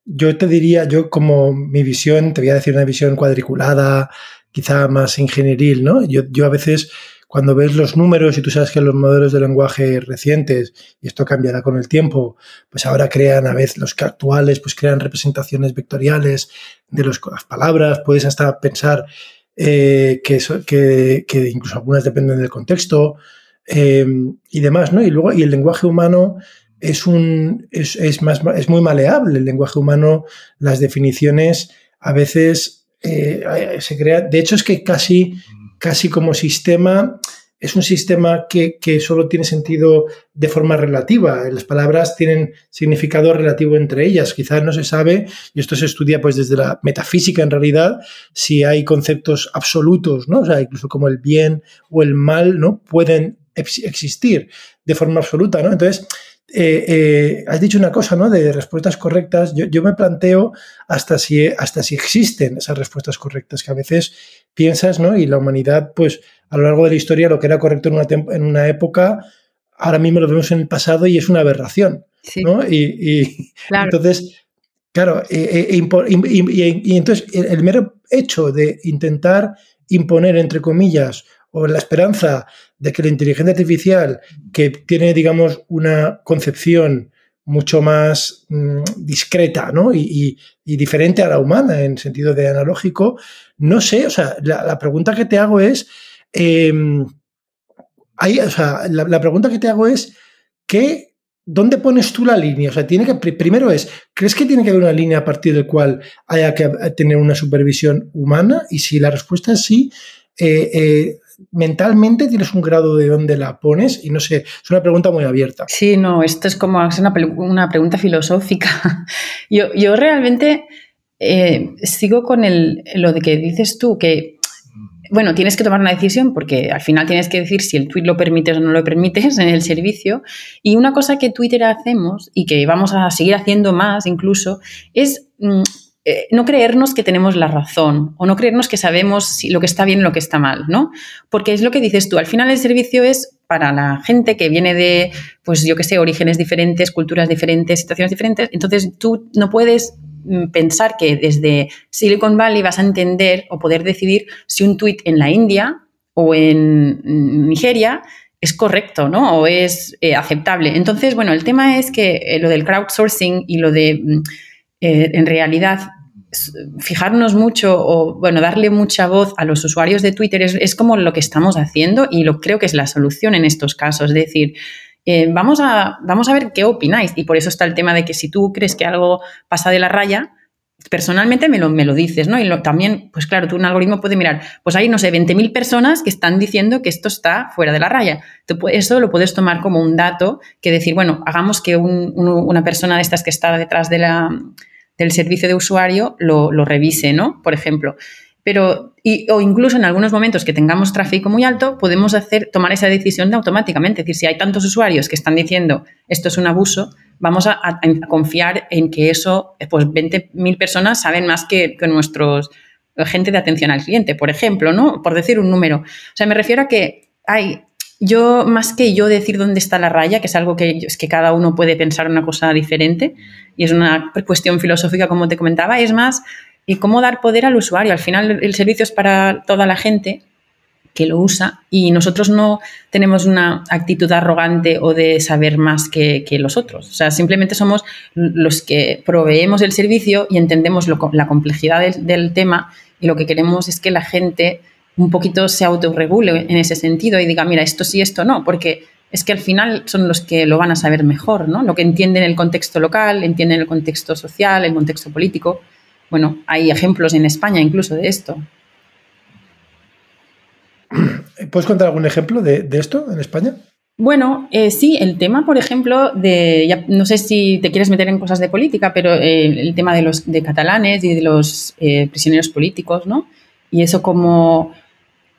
yo te diría, yo como mi visión, te voy a decir una visión cuadriculada, quizá más ingenieril, ¿no? Yo, yo a veces cuando ves los números y tú sabes que los modelos de lenguaje recientes, y esto cambiará con el tiempo, pues ahora crean a veces los actuales, pues crean representaciones vectoriales de las palabras, puedes hasta pensar eh, que, incluso algunas dependen del contexto eh, y demás, ¿no? Y luego, y el lenguaje humano es un es, es, más, es muy maleable. El lenguaje humano, las definiciones a veces eh, se crea. De hecho, es que casi casi como sistema, es un sistema que, solo tiene sentido de forma relativa. Las palabras tienen significado relativo entre ellas. Quizás no se sabe, y esto se estudia pues desde la metafísica en realidad, si hay conceptos absolutos, ¿no? O sea, incluso como el bien o el mal, ¿no? Pueden existir de forma absoluta, ¿no? Entonces, eh, eh, has dicho una cosa, ¿no? De respuestas correctas. Yo, me planteo hasta si, hasta si existen esas respuestas correctas, que a veces piensas, ¿no? Y la humanidad, pues, a lo largo de la historia, lo que era correcto en una, en una época, ahora mismo lo vemos en el pasado y es una aberración, ¿no? Y, entonces, claro, e, e, y, entonces el mero hecho de intentar imponer, entre comillas, o la esperanza de que la inteligencia artificial, que tiene, digamos, una concepción mucho más mm, discreta ¿no? y, diferente a la humana en sentido de analógico, no sé, o sea, la, pregunta que te hago es, eh, o sea, la, pregunta que te hago es, ¿qué ¿dónde pones tú la línea? O sea, tiene que, primero es, ¿crees que tiene que haber una línea a partir del cual haya que tener una supervisión humana? Y si la respuesta es sí, eh, eh, mentalmente tienes un grado de dónde la pones y no sé, es una pregunta muy abierta. Sí, no, esto es como una, una pregunta filosófica. Yo, yo realmente eh, sigo con el, lo de que dices tú, que bueno, tienes que tomar una decisión porque al final tienes que decir si el tweet lo permites o no lo permites en el servicio. Y una cosa que Twitter hacemos y que vamos a seguir haciendo más incluso es mm, eh, no creernos que tenemos la razón o no creernos que sabemos si lo que está bien y lo que está mal, ¿no? Porque es lo que dices tú, al final el servicio es para la gente que viene de, pues yo qué sé, orígenes diferentes, culturas diferentes, situaciones diferentes, entonces tú no puedes mm, pensar que desde Silicon Valley vas a entender o poder decidir si un tweet en la India o en Nigeria es correcto, ¿no? O es eh, aceptable. Entonces, bueno, el tema es que eh, lo del crowdsourcing y lo de mm, en realidad fijarnos mucho o, bueno, darle mucha voz a los usuarios de Twitter es, como lo que estamos haciendo y lo creo que es la solución en estos casos. Es decir, eh, vamos, a, vamos a ver qué opináis. Y por eso está el tema de que si tú crees que algo pasa de la raya, personalmente me lo, me lo dices, ¿no? Y también, pues claro, tú un algoritmo puede mirar, pues hay, no sé, 20.000 personas que están diciendo que esto está fuera de la raya. eso lo puedes tomar como un dato que decir, bueno, hagamos que una persona de estas que está detrás de la del servicio de usuario lo, revise, ¿no? Por ejemplo. Pero, o incluso en algunos momentos que tengamos tráfico muy alto, podemos hacer, tomar esa decisión automáticamente. Es decir, si hay tantos usuarios que están diciendo esto es un abuso, vamos a, confiar en que eso, pues 20.000 personas saben más que, que nuestros gente de atención al cliente, por ejemplo, ¿no? Por decir un número. O sea, me refiero a que hay yo, más que yo decir dónde está la raya, que es algo que es que cada uno puede pensar una cosa diferente y es una cuestión filosófica, como te comentaba, es más y cómo dar poder al usuario. Al final, el servicio es para toda la gente que lo usa y nosotros no tenemos una actitud arrogante o de saber más que, los otros. O sea, simplemente somos los que proveemos el servicio y entendemos la complejidad del tema y lo que queremos es que la gente un poquito se autorregule en ese sentido y diga, mira, esto sí, esto no, porque es que al final son los que lo van a saber mejor, ¿no? Lo que entienden el contexto local, entienden el contexto social, el contexto político. Bueno, hay ejemplos en España incluso de esto. ¿Puedes contar algún ejemplo de, esto en España? Bueno, eh, sí, el tema, por ejemplo, de, no sé si te quieres meter en cosas de política, pero eh, el tema de los de catalanes y de los eh, prisioneros políticos, ¿no? Y eso como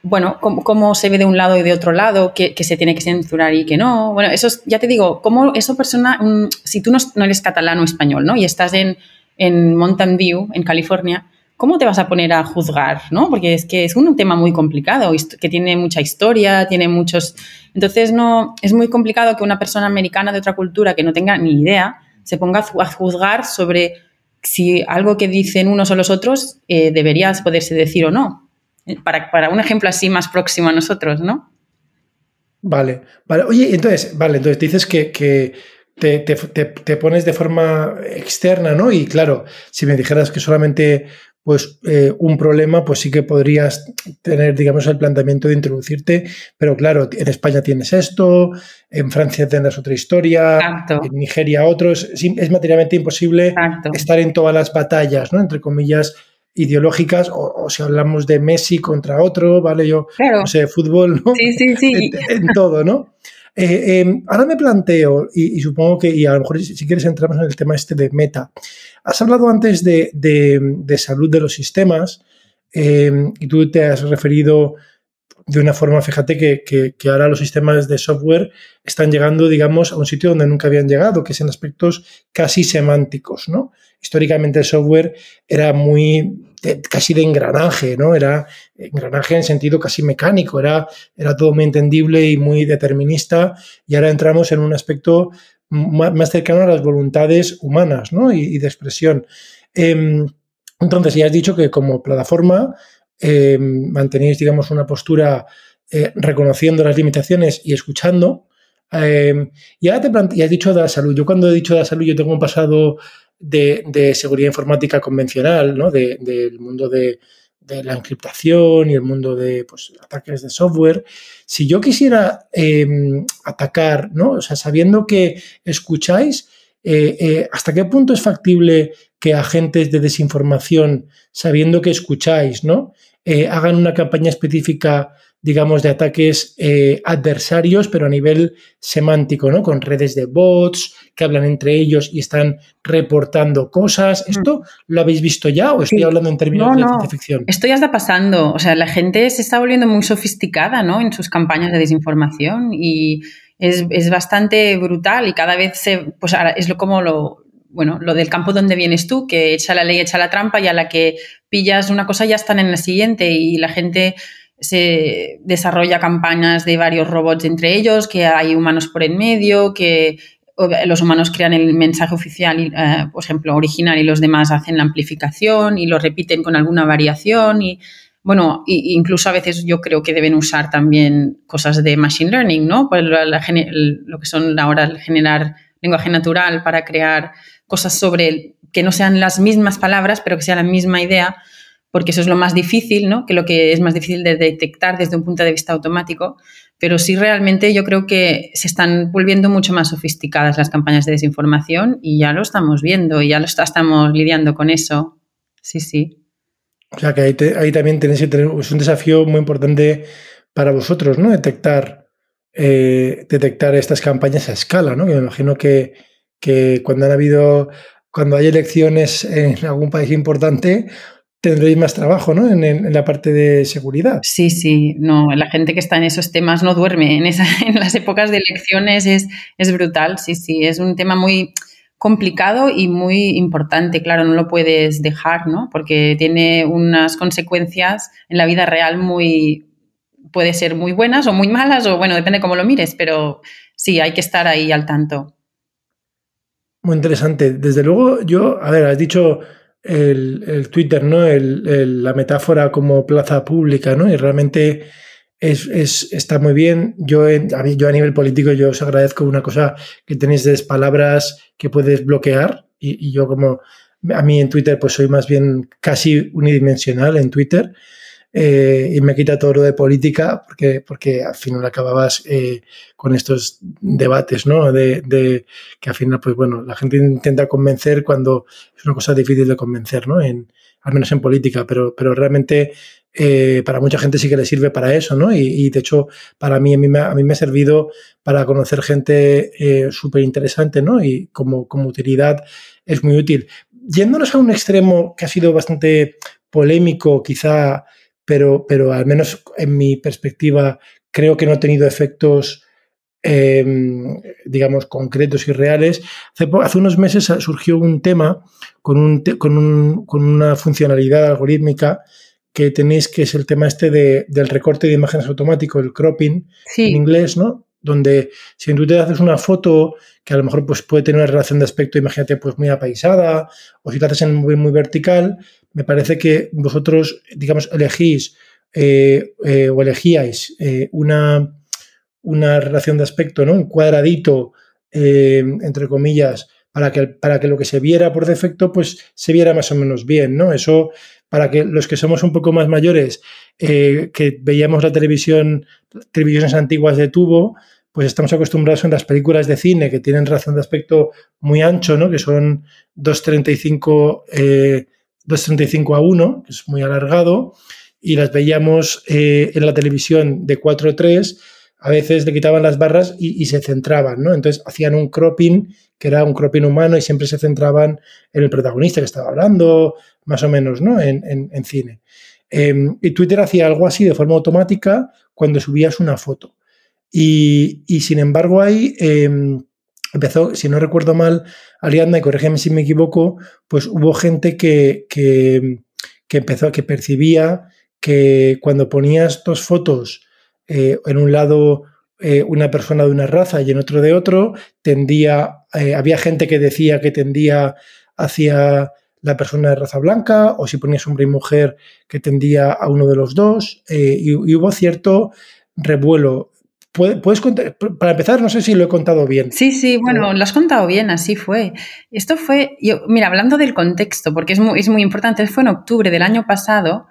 bueno, cómo, se ve de un lado y de otro lado, que, se tiene que censurar y que no. Bueno, eso ya te digo, cómo eso persona, si tú no, eres catalán o español, ¿no? Y estás en, en Mountain View, en California, ¿cómo te vas a poner a juzgar, no? Porque es que es un tema muy complicado, que tiene mucha historia, tiene muchos... Entonces, no, es muy complicado que una persona americana de otra cultura que no tenga ni idea se ponga a juzgar sobre si algo que dicen unos o los otros eh, debería poderse decir o no para, un ejemplo así más próximo a nosotros, ¿no? Vale, vale. Oye, entonces, vale, entonces dices que, te, pones de forma externa, ¿no? Y claro, si me dijeras que solamente pues eh, un problema, pues sí que podrías tener, digamos, el planteamiento de introducirte, pero claro, en España tienes esto, en Francia tendrás otra historia, en Nigeria otros, es, es materialmente imposible estar en todas las batallas, ¿no? Entre comillas, ideológicas, o, si hablamos de Messi contra otro, ¿vale? Yo, no sé, fútbol, ¿no? Sí, sí, sí. En, todo, ¿no? Eh, em, ahora me planteo, y, supongo que, y a lo mejor si, quieres entramos en el tema este de meta. Has hablado antes de, de, salud de los sistemas em, y tú te has referido de una forma, fíjate que, que, que, ahora los sistemas de software están llegando, digamos, a un sitio donde nunca habían llegado, que es en aspectos casi semánticos, ¿no? Históricamente el software era muy casi de engranaje, ¿no? Era engranaje en sentido casi mecánico, era, era todo muy entendible y muy determinista y ahora entramos en un aspecto más, cercano a las voluntades humanas, ¿no? Y, de expresión. Em, entonces, ya has dicho que como plataforma em, mantenéis, digamos, una postura eh, reconociendo las limitaciones y escuchando. Em, y ahora te has dicho de la salud. Yo cuando he dicho de la salud, yo tengo un pasado de, seguridad informática convencional, ¿no? del mundo de, de la encriptación y el mundo de pues, ataques de software. Si yo quisiera em, atacar, ¿no? O sea, sabiendo que escucháis, eh, eh, ¿hasta qué punto es factible que agentes de desinformación, sabiendo que escucháis, ¿no? Eh, hagan una campaña específica digamos, de ataques eh, adversarios, pero a nivel semántico, ¿no? Con redes de bots que hablan entre ellos y están reportando cosas. Mm. ¿Esto lo habéis visto ya o estoy hablando en términos de ciencia ficción? Esto ya está pasando. O sea, la gente se está volviendo muy sofisticada, ¿no? En sus campañas de desinformación y es, bastante brutal y cada vez se, pues es lo, como lo, bueno, lo del campo donde vienes tú, que echa la ley, echa la trampa y a la que pillas una cosa ya están en la siguiente y la gente se desarrolla campañas de varios robots entre ellos, que hay humanos por en medio, que los humanos crean el mensaje oficial, eh, por ejemplo, original y los demás hacen la amplificación y lo repiten con alguna variación y bueno, incluso a veces yo creo que deben usar también cosas de machine learning, ¿no? Pues lo que son ahora generar lenguaje natural para crear cosas sobre que no sean las mismas palabras, pero que sea la misma idea porque eso es lo más difícil, ¿no? Que lo que es más difícil de detectar desde un punto de vista automático. Pero sí realmente yo creo que se están volviendo mucho más sofisticadas las campañas de desinformación y ya lo estamos viendo y ya lo estamos lidiando con eso. Sí, sí. O sea que ahí, también tenéis que tener, es un desafío muy importante para vosotros, ¿no? Detectar, eh, detectar estas campañas a escala, ¿no? Que me imagino que, que cuando han habido, cuando hay elecciones en algún país importante, tendréis más trabajo, ¿no? En, la parte de seguridad. Sí, sí, no, la gente que está en esos temas no duerme. En, en las épocas de elecciones es, es brutal, sí, sí, es un tema muy complicado y muy importante, claro, no lo puedes dejar, ¿no? Porque tiene unas consecuencias en la vida real muy, puede ser muy buenas o muy malas, o bueno, depende cómo lo mires, pero sí, hay que estar ahí al tanto. Muy interesante. Desde luego, yo, a ver, has dicho el, Twitter, ¿no? la metáfora como plaza pública, ¿no? Y realmente es, está muy bien. Yo, yo a nivel político, yo os agradezco una cosa que tenéis de palabras que puedes bloquear y, y yo como a mí en Twitter pues soy más bien casi unidimensional en Twitter eh, y me quita todo lo de política porque, porque al final acababas eh, con estos debates, ¿no? De, que al final, pues bueno, la gente intenta convencer cuando es una cosa difícil de convencer, ¿no? En, al menos en política, pero, pero realmente eh, para mucha gente sí que le sirve para eso, ¿no? Y, de hecho, para mí, a mí, a mí me ha servido para conocer gente súper interesante, ¿no? Y como, como utilidad es muy útil. Yéndonos a un extremo que ha sido bastante polémico, quizá pero, pero al menos en mi perspectiva creo que no ha tenido efectos, em, digamos, concretos y reales. Hace, unos meses surgió un tema con, un, con, con, una funcionalidad algorítmica que tenéis, que es el tema este de, del recorte de imágenes automático, el cropping en inglés, ¿no? Donde si tú te haces una foto que a lo mejor pues, puede tener una relación de aspecto, imagínate, pues muy apaisada, o si te haces en muy, muy vertical, me parece que vosotros, digamos, elegís eh, eh, o elegíais eh, una, una, relación de aspecto, ¿no? Un cuadradito, entre comillas, para que, para que lo que se viera por defecto, pues se viera más o menos bien, ¿no? Eso, para que los que somos un poco más mayores, que veíamos la televisión, televisiones antiguas de tubo, pues estamos acostumbrados en las películas de cine que tienen relación de aspecto muy ancho, ¿no? Que son 235 2.35 a 1, que es muy alargado, y las veíamos eh, en la televisión de 4.3, a veces le quitaban las barras y, se centraban, ¿no? Entonces hacían un cropping, que era un cropping humano, y siempre se centraban en el protagonista que estaba hablando, más o menos, ¿no? En, cine. Em, y Twitter hacía algo así de forma automática cuando subías una foto. Y, sin embargo, hay em, empezó, si no recuerdo mal, Ariadna, y corrígeme si me equivoco, pues hubo gente que, que, empezó, que percibía que cuando ponías dos fotos eh, en un lado eh, una persona de una raza y en otro de otro, tendía, eh, había gente que decía que tendía hacia la persona de raza blanca, o si ponías hombre y mujer, que tendía a uno de los dos, y, hubo cierto revuelo. ¿Puedes contar? Para empezar, no sé si lo he contado bien. Sí, sí, bueno, lo has contado bien, así fue. Esto fue, yo, mira, hablando del contexto, porque es muy, es muy importante, fue en octubre del año pasado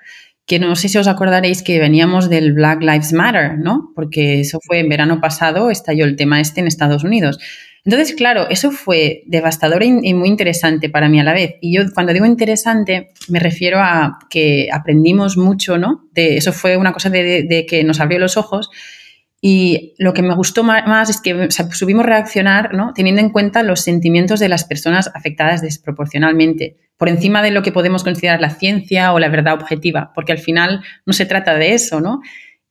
que no sé si os acordaréis que veníamos del Black Lives Matter, ¿no? Porque eso fue en verano pasado, estalló el tema este en Estados Unidos. Entonces, claro, eso fue devastador y muy interesante para mí a la vez. Y yo cuando digo interesante me refiero a que aprendimos mucho, ¿no? De, eso fue una cosa de, que nos abrió los ojos. Y lo que me gustó más es que subimos reaccionar, ¿no? Teniendo en cuenta los sentimientos de las personas afectadas desproporcionalmente, por encima de lo que podemos considerar la ciencia o la verdad objetiva, porque al final no se trata de eso, ¿no?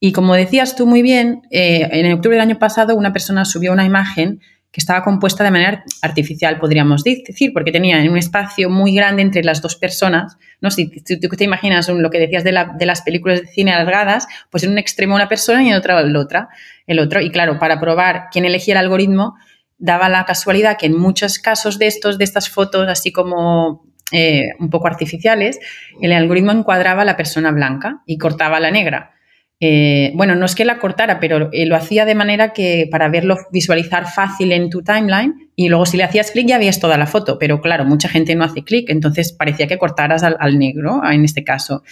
Y como decías tú muy bien, eh, en octubre del año pasado una persona subió una imagen que estaba compuesta de manera artificial, podríamos decir, porque tenía un espacio muy grande entre las dos personas. ¿no? Si, tú te imaginas lo que decías de, las películas de cine alargadas, pues en un extremo una persona y en otro el otra, el otro. Y claro, para probar quién elegía el algoritmo, daba la casualidad que en muchos casos de estos, de estas fotos, así como eh, un poco artificiales, el algoritmo encuadraba a la persona blanca y cortaba a la negra. Eh, bueno, no es que la cortara, pero eh, lo hacía de manera que para verlo visualizar fácil en tu timeline y luego si le hacías clic ya veías toda la foto, pero claro, mucha gente no hace clic, entonces parecía que cortaras al, negro en este caso.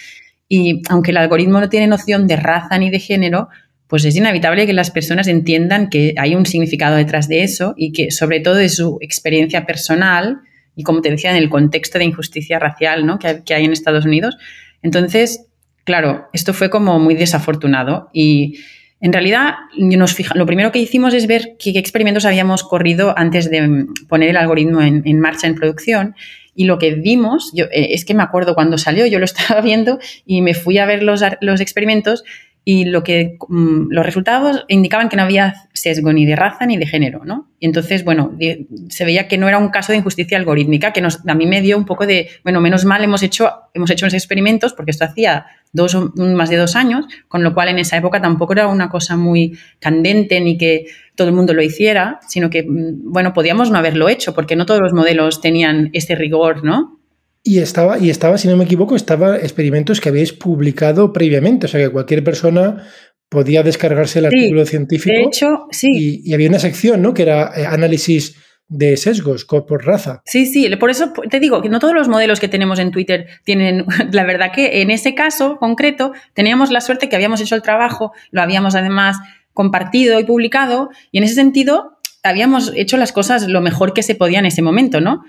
Y aunque el algoritmo no tiene noción de raza ni de género, pues es inevitable que las personas entiendan que hay un significado detrás de eso y que sobre todo de su experiencia personal y como te decía, en el contexto de injusticia racial ¿no? que hay en Estados Unidos. Entonces, Claro, esto fue como muy desafortunado y en realidad nos lo primero que hicimos es ver qué experimentos habíamos corrido antes de mm, poner el algoritmo en, marcha en producción y lo que vimos, yo, eh, es que me acuerdo cuando salió, yo lo estaba viendo y me fui a ver los, los experimentos y lo que mm, los resultados indicaban que no había sesgo ni de raza ni de género, ¿no? Y entonces, bueno, se veía que no era un caso de injusticia algorítmica, que nos, a mí me dio un poco de, bueno, menos mal hemos hecho, hemos hecho unos experimentos, porque esto hacía dos, más de dos años, con lo cual en esa época tampoco era una cosa muy candente ni que todo el mundo lo hiciera, sino que, mm, bueno, podíamos no haberlo hecho, porque no todos los modelos tenían ese rigor, ¿no? Y estaba, y estaba, si no me equivoco, estaba experimentos que habéis publicado previamente. O sea que cualquier persona podía descargarse el artículo científico. De hecho, sí. Y, había una sección, ¿no? Que era eh, análisis de sesgos por raza. Sí, sí, por eso te digo que no todos los modelos que tenemos en Twitter tienen, la verdad que en ese caso concreto teníamos la suerte que habíamos hecho el trabajo, lo habíamos además compartido y publicado y en ese sentido habíamos hecho las cosas lo mejor que se podía en ese momento, ¿no?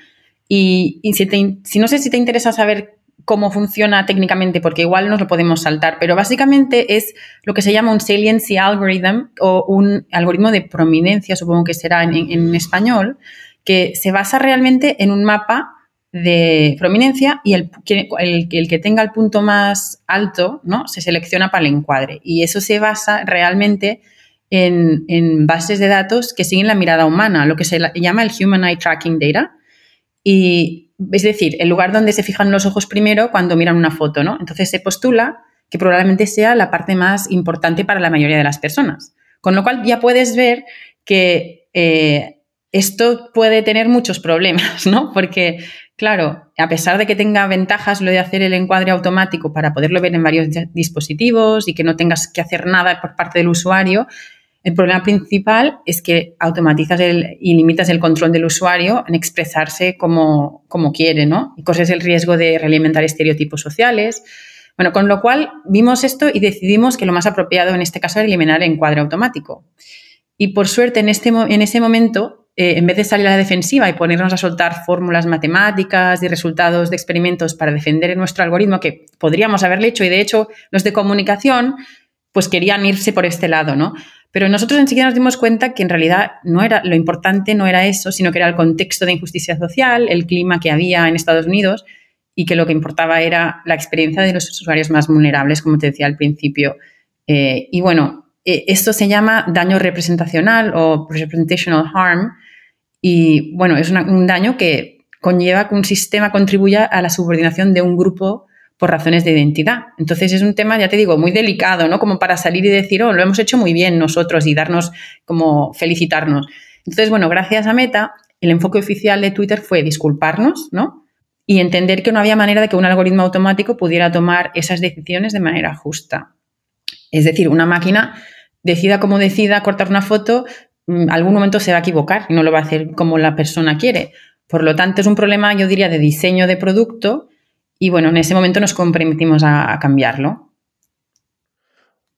Y, si, no sé si te interesa saber cómo funciona técnicamente, porque igual nos lo podemos saltar, pero básicamente es lo que se llama un saliency algorithm o un algoritmo de prominencia, supongo que será en, español, que se basa realmente en un mapa de prominencia y el, que tenga el punto más alto ¿no? se selecciona para el encuadre. Y eso se basa realmente en, en bases de datos que siguen la mirada humana, lo que se llama el Human Eye Tracking Data y es decir, el lugar donde se fijan los ojos primero cuando miran una foto, ¿no? Entonces se postula que probablemente sea la parte más importante para la mayoría de las personas. Con lo cual ya puedes ver que eh, esto puede tener muchos problemas, ¿no? Porque, claro, a pesar de que tenga ventajas lo de hacer el encuadre automático para poderlo ver en varios dispositivos y que no tengas que hacer nada por parte del usuario, el problema principal es que automatizas el, y limitas el control del usuario en expresarse como, como quiere, ¿no? Y corres el riesgo de realimentar estereotipos sociales. Bueno, con lo cual vimos esto y decidimos que lo más apropiado en este caso era eliminar el encuadre automático. Y por suerte, en, este, en ese momento, eh, en vez de salir a la defensiva y ponernos a soltar fórmulas matemáticas y resultados de experimentos para defender nuestro algoritmo, que podríamos haberle hecho, y de hecho los de comunicación, pues querían irse por este lado, ¿no? Pero nosotros enseguida nos dimos cuenta que en realidad no era, lo importante no era eso, sino que era el contexto de injusticia social, el clima que había en Estados Unidos y que lo que importaba era la experiencia de los usuarios más vulnerables, como te decía al principio. Eh, y bueno, eh, esto se llama daño representacional o representational harm y bueno, es un daño que conlleva que un sistema contribuya a la subordinación de un grupo por razones de identidad. Entonces es un tema, ya te digo, muy delicado, ¿no? Como para salir y decir, oh, lo hemos hecho muy bien nosotros y darnos como felicitarnos. Entonces, bueno, gracias a Meta, el enfoque oficial de Twitter fue disculparnos, ¿no? Y entender que no había manera de que un algoritmo automático pudiera tomar esas decisiones de manera justa. Es decir, una máquina decida como decida cortar una foto, mm, algún momento se va a equivocar y no lo va a hacer como la persona quiere. Por lo tanto, es un problema, yo diría, de diseño de producto Y bueno, en ese momento nos comprometimos a, cambiarlo.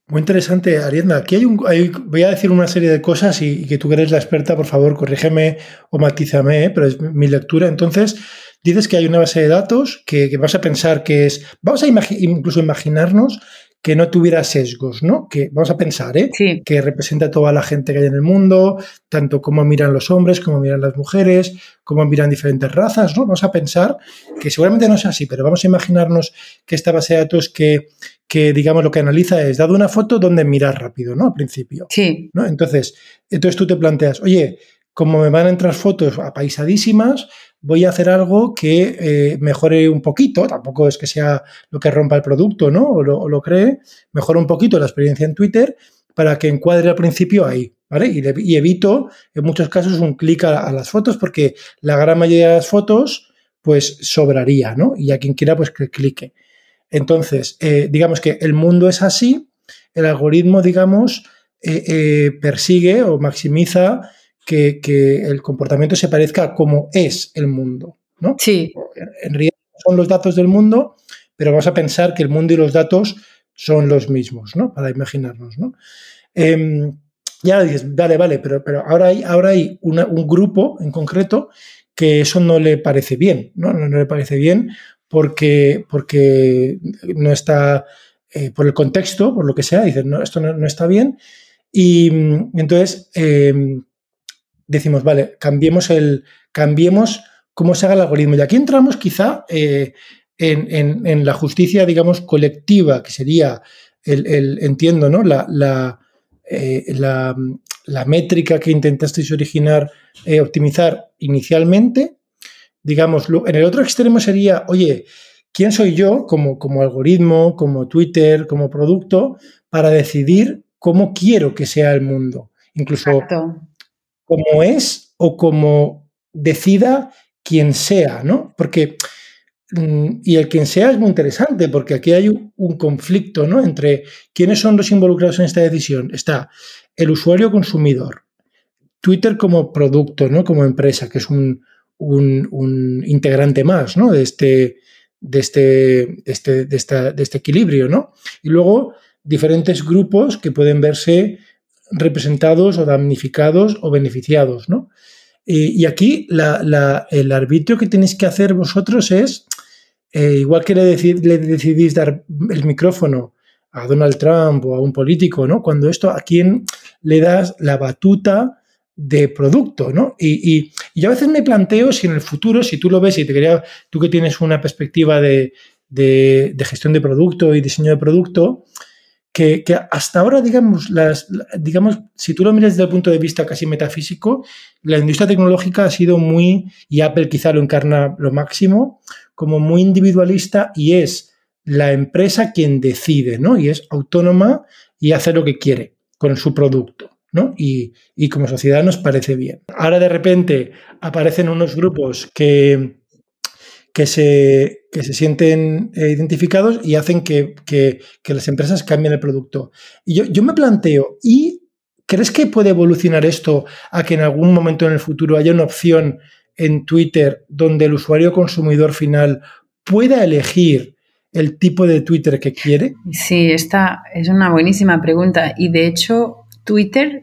Muy interesante, Ariadna. Aquí hay un, voy a decir una serie de cosas y, que tú eres la experta, por favor, corrígeme o matízame, ¿eh? pero es mi lectura. Entonces, dices que hay una base de datos que, vas a pensar que es, vamos a incluso imaginarnos que no tuviera sesgos, ¿no? Que vamos a pensar, ¿eh? Que representa a toda la gente que hay en el mundo, tanto cómo miran los hombres, cómo miran las mujeres, cómo miran diferentes razas, ¿no? Vamos a pensar que seguramente no es así, pero vamos a imaginarnos que esta base de datos que, que digamos, lo que analiza es, dado una foto, donde mirar rápido, ¿no? Al principio. Sí. ¿no? Entonces, entonces tú te planteas, oye, como me van a entrar fotos apaisadísimas, voy a hacer algo que eh, mejore un poquito, tampoco es que sea lo que rompa el producto, ¿no? O lo, cree, mejore un poquito la experiencia en Twitter para que encuadre al principio ahí, ¿vale? Y, evito en muchos casos un clic a, las fotos porque la gran mayoría de las fotos pues sobraría, ¿no? Y a quien quiera pues que clique. Entonces, eh, digamos que el mundo es así, el algoritmo, digamos, eh, persigue o maximiza que, el comportamiento se parezca a cómo es el mundo. ¿no? Sí. En realidad son los datos del mundo, pero vamos a pensar que el mundo y los datos son los mismos, ¿no? Para imaginarnos, ¿no? Em, ya dices, vale, vale, pero, pero ahora hay, ahora hay un grupo en concreto que eso no le parece bien, ¿no? No, le parece bien porque, porque no está, eh, por el contexto, por lo que sea, dicen, no, esto no, está bien. Y entonces, em, decimos, vale, cambiemos el, cambiemos cómo se haga el algoritmo. Y aquí entramos quizá eh, en, la justicia, digamos, colectiva, que sería el, entiendo, ¿no? La, eh, la, la, métrica que intentasteis originar, eh, optimizar inicialmente. Digamos, en el otro extremo sería, oye, ¿quién soy yo como, como algoritmo, como Twitter, como producto, para decidir cómo quiero que sea el mundo? Incluso como es o como decida quien sea, ¿no? Porque, mm, y el quien sea es muy interesante, porque aquí hay un, conflicto, ¿no? Entre quiénes son los involucrados en esta decisión. Está el usuario consumidor, Twitter como producto, ¿no? Como empresa, que es un, integrante más, ¿no? De este, de este, este, de, de este equilibrio, ¿no? Y luego diferentes grupos que pueden verse representados o damnificados o beneficiados, ¿no? Y, aquí el arbitrio que tenéis que hacer vosotros es, eh, igual que le, decidís dar el micrófono a Donald Trump o a un político, ¿no? Cuando esto, ¿a quién le das la batuta de producto, ¿no? Y, yo a veces me planteo si en el futuro, si tú lo ves y te quería, tú que tienes una perspectiva de, de gestión de producto y diseño de producto, que, hasta ahora, digamos, las, digamos, si tú lo miras desde el punto de vista casi metafísico, la industria tecnológica ha sido muy, y Apple quizá lo encarna lo máximo, como muy individualista y es la empresa quien decide, ¿no? Y es autónoma y hace lo que quiere con su producto. ¿no? Y, y como sociedad nos parece bien. Ahora de repente aparecen unos grupos que, que se, se sienten eh, identificados y hacen que, las empresas cambien el producto. Y yo, yo me planteo, ¿y crees que puede evolucionar esto a que en algún momento en el futuro haya una opción en Twitter donde el usuario consumidor final pueda elegir el tipo de Twitter que quiere? Sí, esta es una buenísima pregunta. Y de hecho, Twitter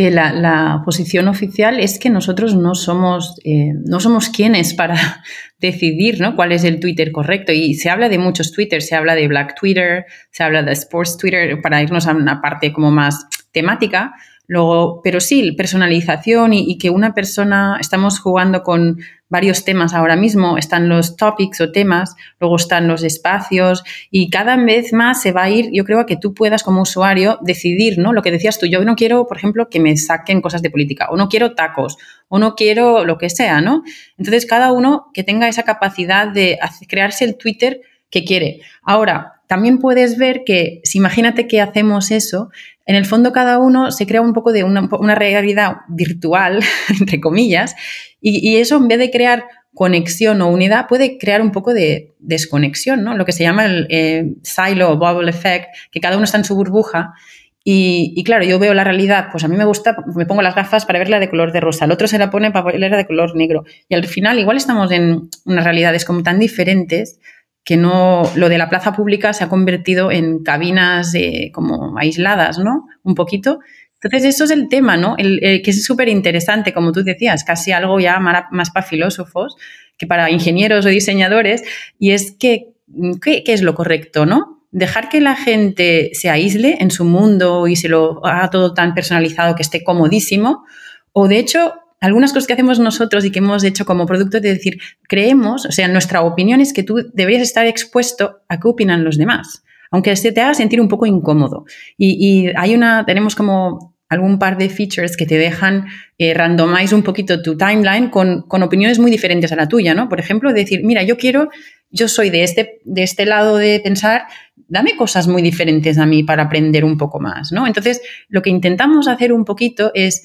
eh, la, posición oficial es que nosotros no somos, eh, no somos quienes para decidir ¿no? cuál es el Twitter correcto. Y se habla de muchos Twitter, se habla de Black Twitter, se habla de Sports Twitter, para irnos a una parte como más temática. Luego, pero sí, personalización y, que una persona, estamos jugando con varios temas ahora mismo, están los topics o temas, luego están los espacios y cada vez más se va a ir, yo creo, a que tú puedas como usuario decidir, ¿no? Lo que decías tú, yo no quiero, por ejemplo, que me saquen cosas de política, o no quiero tacos, o no quiero lo que sea, ¿no? Entonces, cada uno que tenga esa capacidad de crearse el Twitter que quiere. Ahora, también puedes ver que, si imagínate que hacemos eso, en el fondo cada uno se crea un poco de una, realidad virtual, entre comillas, y, eso en vez de crear conexión o unidad puede crear un poco de desconexión, ¿no? Lo que se llama el eh, silo bubble effect, que cada uno está en su burbuja. Y, claro, yo veo la realidad, pues a mí me gusta, me pongo las gafas para verla de color de rosa, el otro se la pone para verla de color negro. Y al final igual estamos en unas realidades como tan diferentes que no, lo de la plaza pública se ha convertido en cabinas como aisladas, ¿no? Un poquito. Entonces, eso es el tema, ¿no? El, que es súper interesante, como tú decías, casi algo ya más para filósofos que para ingenieros o diseñadores, y es que, ¿qué, qué es lo correcto, no? Dejar que la gente se aísle en su mundo y se lo haga todo tan personalizado que esté comodísimo, o de hecho algunas cosas que hacemos nosotros y que hemos hecho como producto de decir, creemos, o sea, nuestra opinión es que tú deberías estar expuesto a qué opinan los demás, aunque se te haga sentir un poco incómodo. Y, hay una, tenemos como algún par de features que te dejan eh, randomize un poquito tu timeline con, con, opiniones muy diferentes a la tuya, ¿no? Por ejemplo, decir, mira, yo quiero, yo soy de este, de este lado de pensar, dame cosas muy diferentes a mí para aprender un poco más, ¿no? Entonces, lo que intentamos hacer un poquito es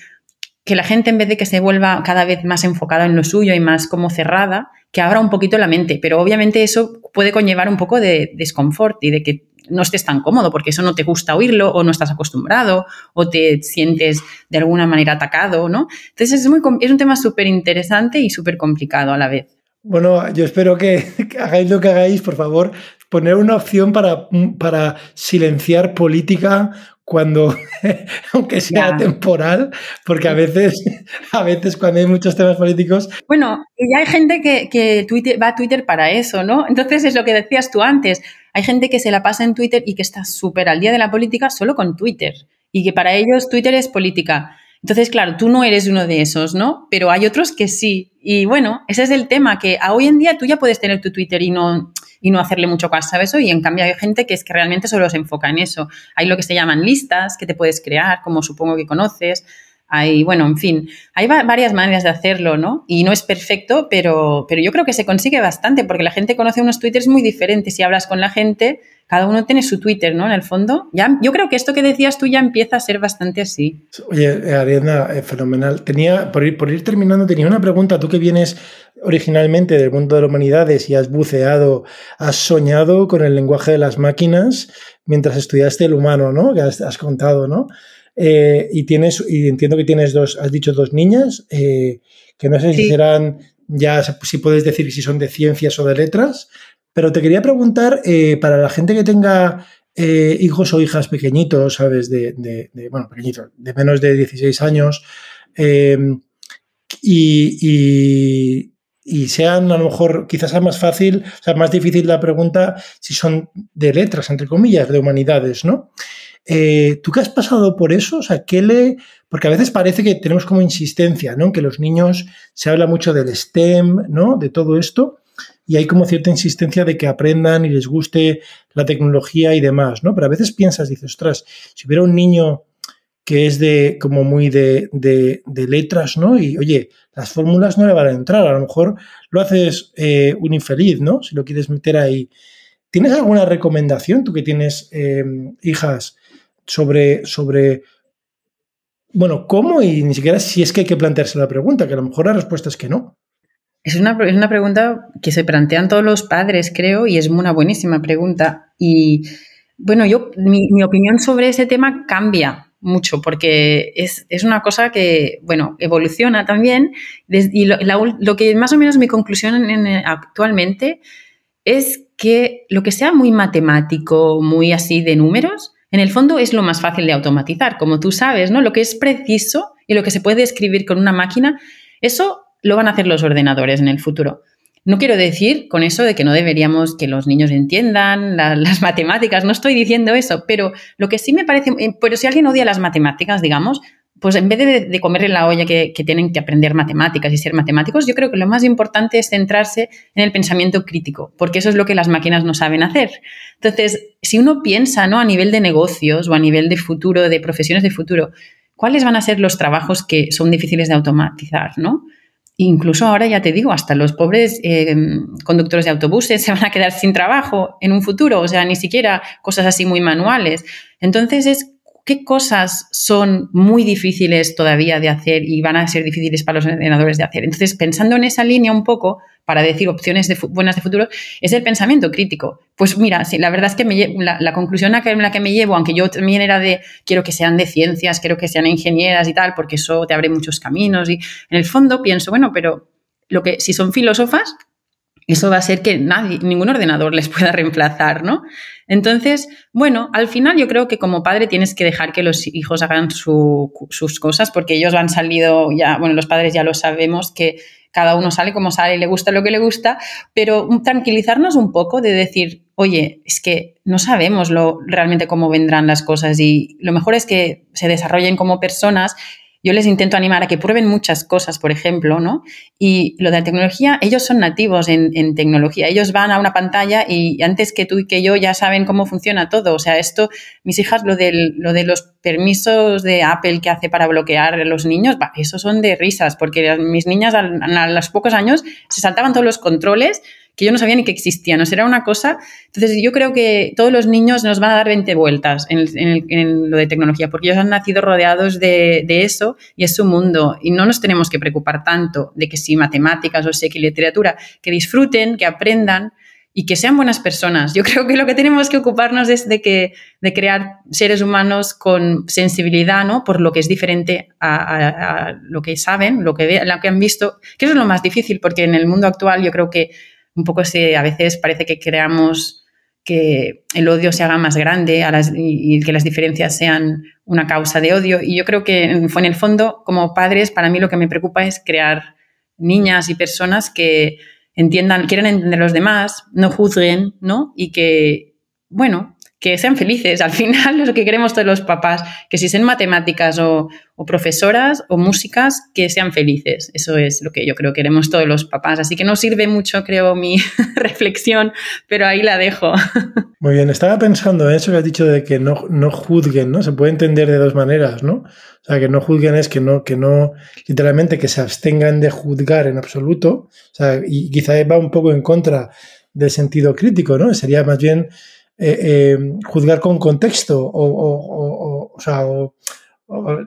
que la gente en vez de que se vuelva cada vez más enfocada en lo suyo y más como cerrada, que abra un poquito la mente. Pero obviamente eso puede conllevar un poco de desconfort y de que no estés tan cómodo porque eso no te gusta oírlo o no estás acostumbrado o te sientes de alguna manera atacado, ¿no? Entonces es, muy, es un tema súper interesante y súper complicado a la vez. Bueno, yo espero que, hagáis lo que hagáis, por favor, poner una opción para, para silenciar política cuando, aunque sea temporal, porque a veces, a veces cuando hay muchos temas políticos. Bueno, ya hay gente que, que Twitter, va a Twitter para eso, ¿no? Entonces es lo que decías tú antes. Hay gente que se la pasa en Twitter y que está súper al día de la política solo con Twitter. Y que para ellos Twitter es política. Entonces, claro, tú no eres uno de esos, ¿no? Pero hay otros que sí. Y bueno, ese es el tema, que a hoy en día tú ya puedes tener tu Twitter y no, y no hacerle mucho caso a eso. Y en cambio hay gente que es que realmente solo se enfoca en eso. Hay lo que se llaman listas que te puedes crear, como supongo que conoces. Hay, bueno, en fin, hay varias maneras de hacerlo, ¿no? Y no es perfecto, pero, pero yo creo que se consigue bastante porque la gente conoce unos twitters muy diferentes. Si hablas con la gente, cada uno tiene su Twitter, ¿no? En el fondo. Ya, yo creo que esto que decías tú ya empieza a ser bastante así. Oye, Ariadna, eh, fenomenal. Tenía, por ir, por ir terminando, tenía una pregunta. Tú que vienes originalmente del mundo de las humanidades y has buceado, has soñado con el lenguaje de las máquinas mientras estudiaste el humano, ¿no? Que has, contado, ¿no? Eh, y tienes, y entiendo que tienes dos, has dicho dos niñas, eh, que no sé si serán, ya si puedes decir si son de ciencias o de letras, pero te quería preguntar, eh, para la gente que tenga hijos o hijas pequeñitos, ¿sabes? De, de, bueno, pequeñitos, de menos de 16 años, y, y sean a lo mejor quizás sea más fácil, o sea, más difícil la pregunta si son de letras, entre comillas, de humanidades, ¿no? Eh, ¿Tú qué has pasado por eso? O sea, ¿qué le...? Porque a veces parece que tenemos como insistencia, ¿no? Que los niños se habla mucho del STEM, ¿no? De todo esto, y hay como cierta insistencia de que aprendan y les guste la tecnología y demás, ¿no? Pero a veces piensas, dices, ostras, si hubiera un niño que es de como muy de, letras, ¿no? Y oye, las fórmulas no le van a entrar, a lo mejor lo haces eh, un infeliz, ¿no? Si lo quieres meter ahí. ¿Tienes alguna recomendación, tú que tienes em, hijas, sobre, sobre, bueno, cómo y ni siquiera si es que hay que plantearse la pregunta, que a lo mejor la respuesta es que no? Es una, es una pregunta que se plantean todos los padres, creo, y es una buenísima pregunta. Y bueno, yo, mi, mi opinión sobre ese tema cambia mucho, porque es, una cosa que, bueno, evoluciona también. Y lo, que más o menos mi conclusión actualmente es que lo que sea muy matemático, muy así de números, en el fondo es lo más fácil de automatizar. Como tú sabes, ¿no? Lo que es preciso y lo que se puede escribir con una máquina, eso lo van a hacer los ordenadores en el futuro. No quiero decir con eso de que no deberíamos que los niños entiendan las matemáticas, no estoy diciendo eso, pero lo que sí me parece, eh, pero si alguien odia las matemáticas, digamos, pues en vez de, de comerle la olla que, tienen que aprender matemáticas y ser matemáticos, yo creo que lo más importante es centrarse en el pensamiento crítico, porque eso es lo que las máquinas no saben hacer. Entonces, si uno piensa ¿no? a nivel de negocios o a nivel de futuro, de profesiones de futuro, ¿cuáles van a ser los trabajos que son difíciles de automatizar? ¿no? Incluso ahora ya te digo, hasta los pobres eh, conductores de autobuses se van a quedar sin trabajo en un futuro, o sea, ni siquiera cosas así muy manuales. Entonces es qué cosas son muy difíciles todavía de hacer y van a ser difíciles para los ordenadores de hacer. Entonces, pensando en esa línea un poco, para decir opciones de buenas de futuro, es el pensamiento crítico. Pues mira, sí, la verdad es que la, conclusión en la que me llevo, aunque yo también era de quiero que sean de ciencias, quiero que sean ingenieras y tal, porque eso te abre muchos caminos y en el fondo pienso, bueno, pero lo que si son filósofas, eso va a ser que nadie, ningún ordenador les pueda reemplazar, ¿no? Entonces, bueno, al final yo creo que como padre tienes que dejar que los hijos hagan sus cosas porque ellos han salido ya, bueno, los padres ya lo sabemos que cada uno sale como sale y le gusta lo que le gusta, pero tranquilizarnos un poco de decir, oye, es que no sabemos lo, realmente cómo vendrán las cosas y lo mejor es que se desarrollen como personas yo les intento animar a que prueben muchas cosas, por ejemplo, ¿no? Y lo de la tecnología, ellos son nativos en, tecnología. Ellos van a una pantalla y antes que tú y que yo ya saben cómo funciona todo. O sea, esto, mis hijas, lo, del, lo de los permisos de Apple que hace para bloquear a los niños, eso son de risas, porque mis niñas a, a los pocos años se saltaban todos los controles que yo no sabía ni que existían, o sea, era una cosa. Entonces, yo creo que todos los niños nos van a dar 20 vueltas en, lo de tecnología, porque ellos han nacido rodeados de, eso y es su mundo. Y no nos tenemos que preocupar tanto de que si matemáticas o sé que literatura, que disfruten, que aprendan y que sean buenas personas. Yo creo que lo que tenemos que ocuparnos es de, que, de crear seres humanos con sensibilidad ¿no? por lo que es diferente a, lo que saben, lo que, lo que han visto, que eso es lo más difícil, porque en el mundo actual yo creo que un poco se, a veces parece que creamos que el odio se haga más grande y, que las diferencias sean una causa de odio. Y yo creo que en, el fondo, como padres, para mí lo que me preocupa es crear niñas y personas que entiendan, quieran entender a los demás, no juzguen, ¿no? Y que, bueno, que sean felices. Al final lo que queremos todos los papás, que si sean matemáticas o, profesoras o músicas, que sean felices. Eso es lo que yo creo que queremos todos los papás. Así que no sirve mucho, creo, mi reflexión, pero ahí la dejo. Muy bien, estaba pensando en eso que has dicho de que no, no juzguen, ¿no? Se puede entender de dos maneras, ¿no? O sea, que no juzguen es que no, que no, literalmente que se abstengan de juzgar en absoluto. O sea, y quizá va un poco en contra del sentido crítico, ¿no? Sería más bien eh, eh, juzgar con contexto o, o, sea,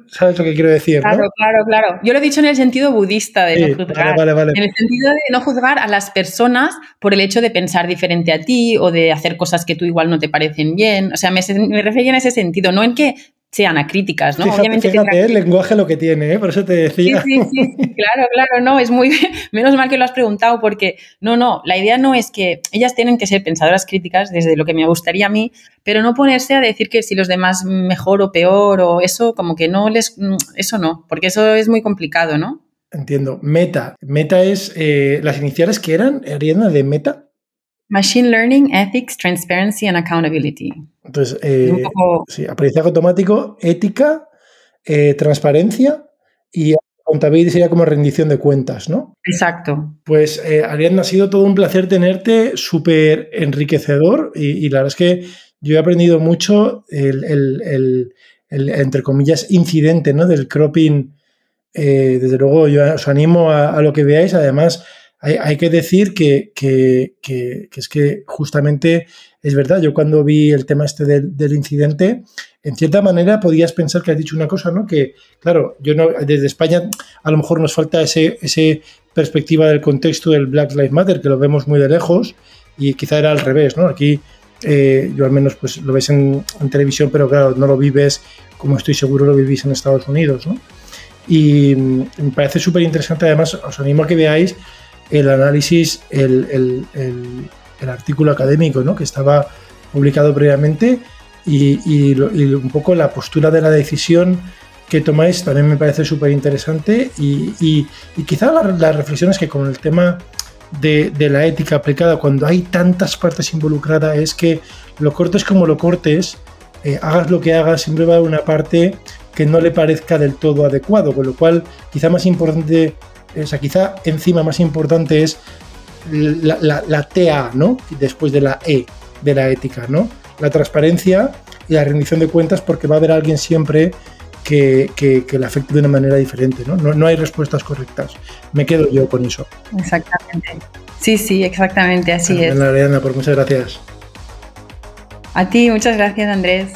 ¿sabes lo que quiero decir? Claro, claro, claro. Yo lo he dicho en el sentido budista de no juzgar. En el sentido de no juzgar a las personas por el hecho de pensar diferente a ti o de hacer cosas que tú igual no te parecen bien. O sea, me, me refería en ese sentido, no en que sean acríticas, ¿no? Fíjate, Obviamente fíjate el lenguaje lo que tiene, ¿eh? por eso te decía. Sí, sí, sí, claro, claro, no, es muy, menos mal que lo has preguntado porque, no, no, la idea no es que ellas tienen que ser pensadoras críticas desde lo que me gustaría a mí, pero no ponerse a decir que si los demás mejor o peor o eso, como que no les, mm, eso no, porque eso es muy complicado, ¿no? Entiendo. Meta. Meta es, eh, las iniciales que eran, Ariadna, de Meta. Machine Learning, Ethics, Transparency and Accountability. Entonces, eh, sí, aprendizaje automático, ética, eh, transparencia y accountability sería como rendición de cuentas, ¿no? Exacto. Pues, eh, Ariadna, ha sido todo un placer tenerte, súper enriquecedor y, la verdad es que yo he aprendido mucho el, entre comillas, incidente, ¿no? Del cropping. desde luego, yo os animo a lo que veáis. Además, hay, que decir que, es que justamente es verdad, yo cuando vi el tema este del, incidente, en cierta manera podías pensar que has dicho una cosa, ¿no? Que, claro, yo no, desde España a lo mejor nos falta ese, perspectiva del contexto del Black Lives Matter, que lo vemos muy de lejos, y quizá era al revés, ¿no? Aquí eh, yo al menos pues lo ves en, televisión, pero claro, no lo vives como estoy seguro lo vivís en Estados Unidos, ¿no? Y mm, me parece súper interesante, además os animo a que veáis el análisis, el, artículo académico ¿no? que estaba publicado previamente y, un poco la postura de la decisión que tomáis también me parece súper interesante y, quizá la, reflexión es que con el tema de, la ética aplicada cuando hay tantas partes involucradas es que lo cortes como lo cortes, eh, hagas lo que hagas, siempre va a haber una parte que no le parezca del todo adecuado, con lo cual quizá más importante o sea, quizá encima más importante es la, TA, ¿no? Después de la E, de la ética, ¿no? La transparencia y la rendición de cuentas porque va a haber alguien siempre que, que, le afecte de una manera diferente, ¿no? ¿no? hay respuestas correctas. Me quedo yo con eso. Exactamente. Sí, sí, exactamente, así es. Ana, por pues muchas gracias. A ti, muchas gracias, Andrés.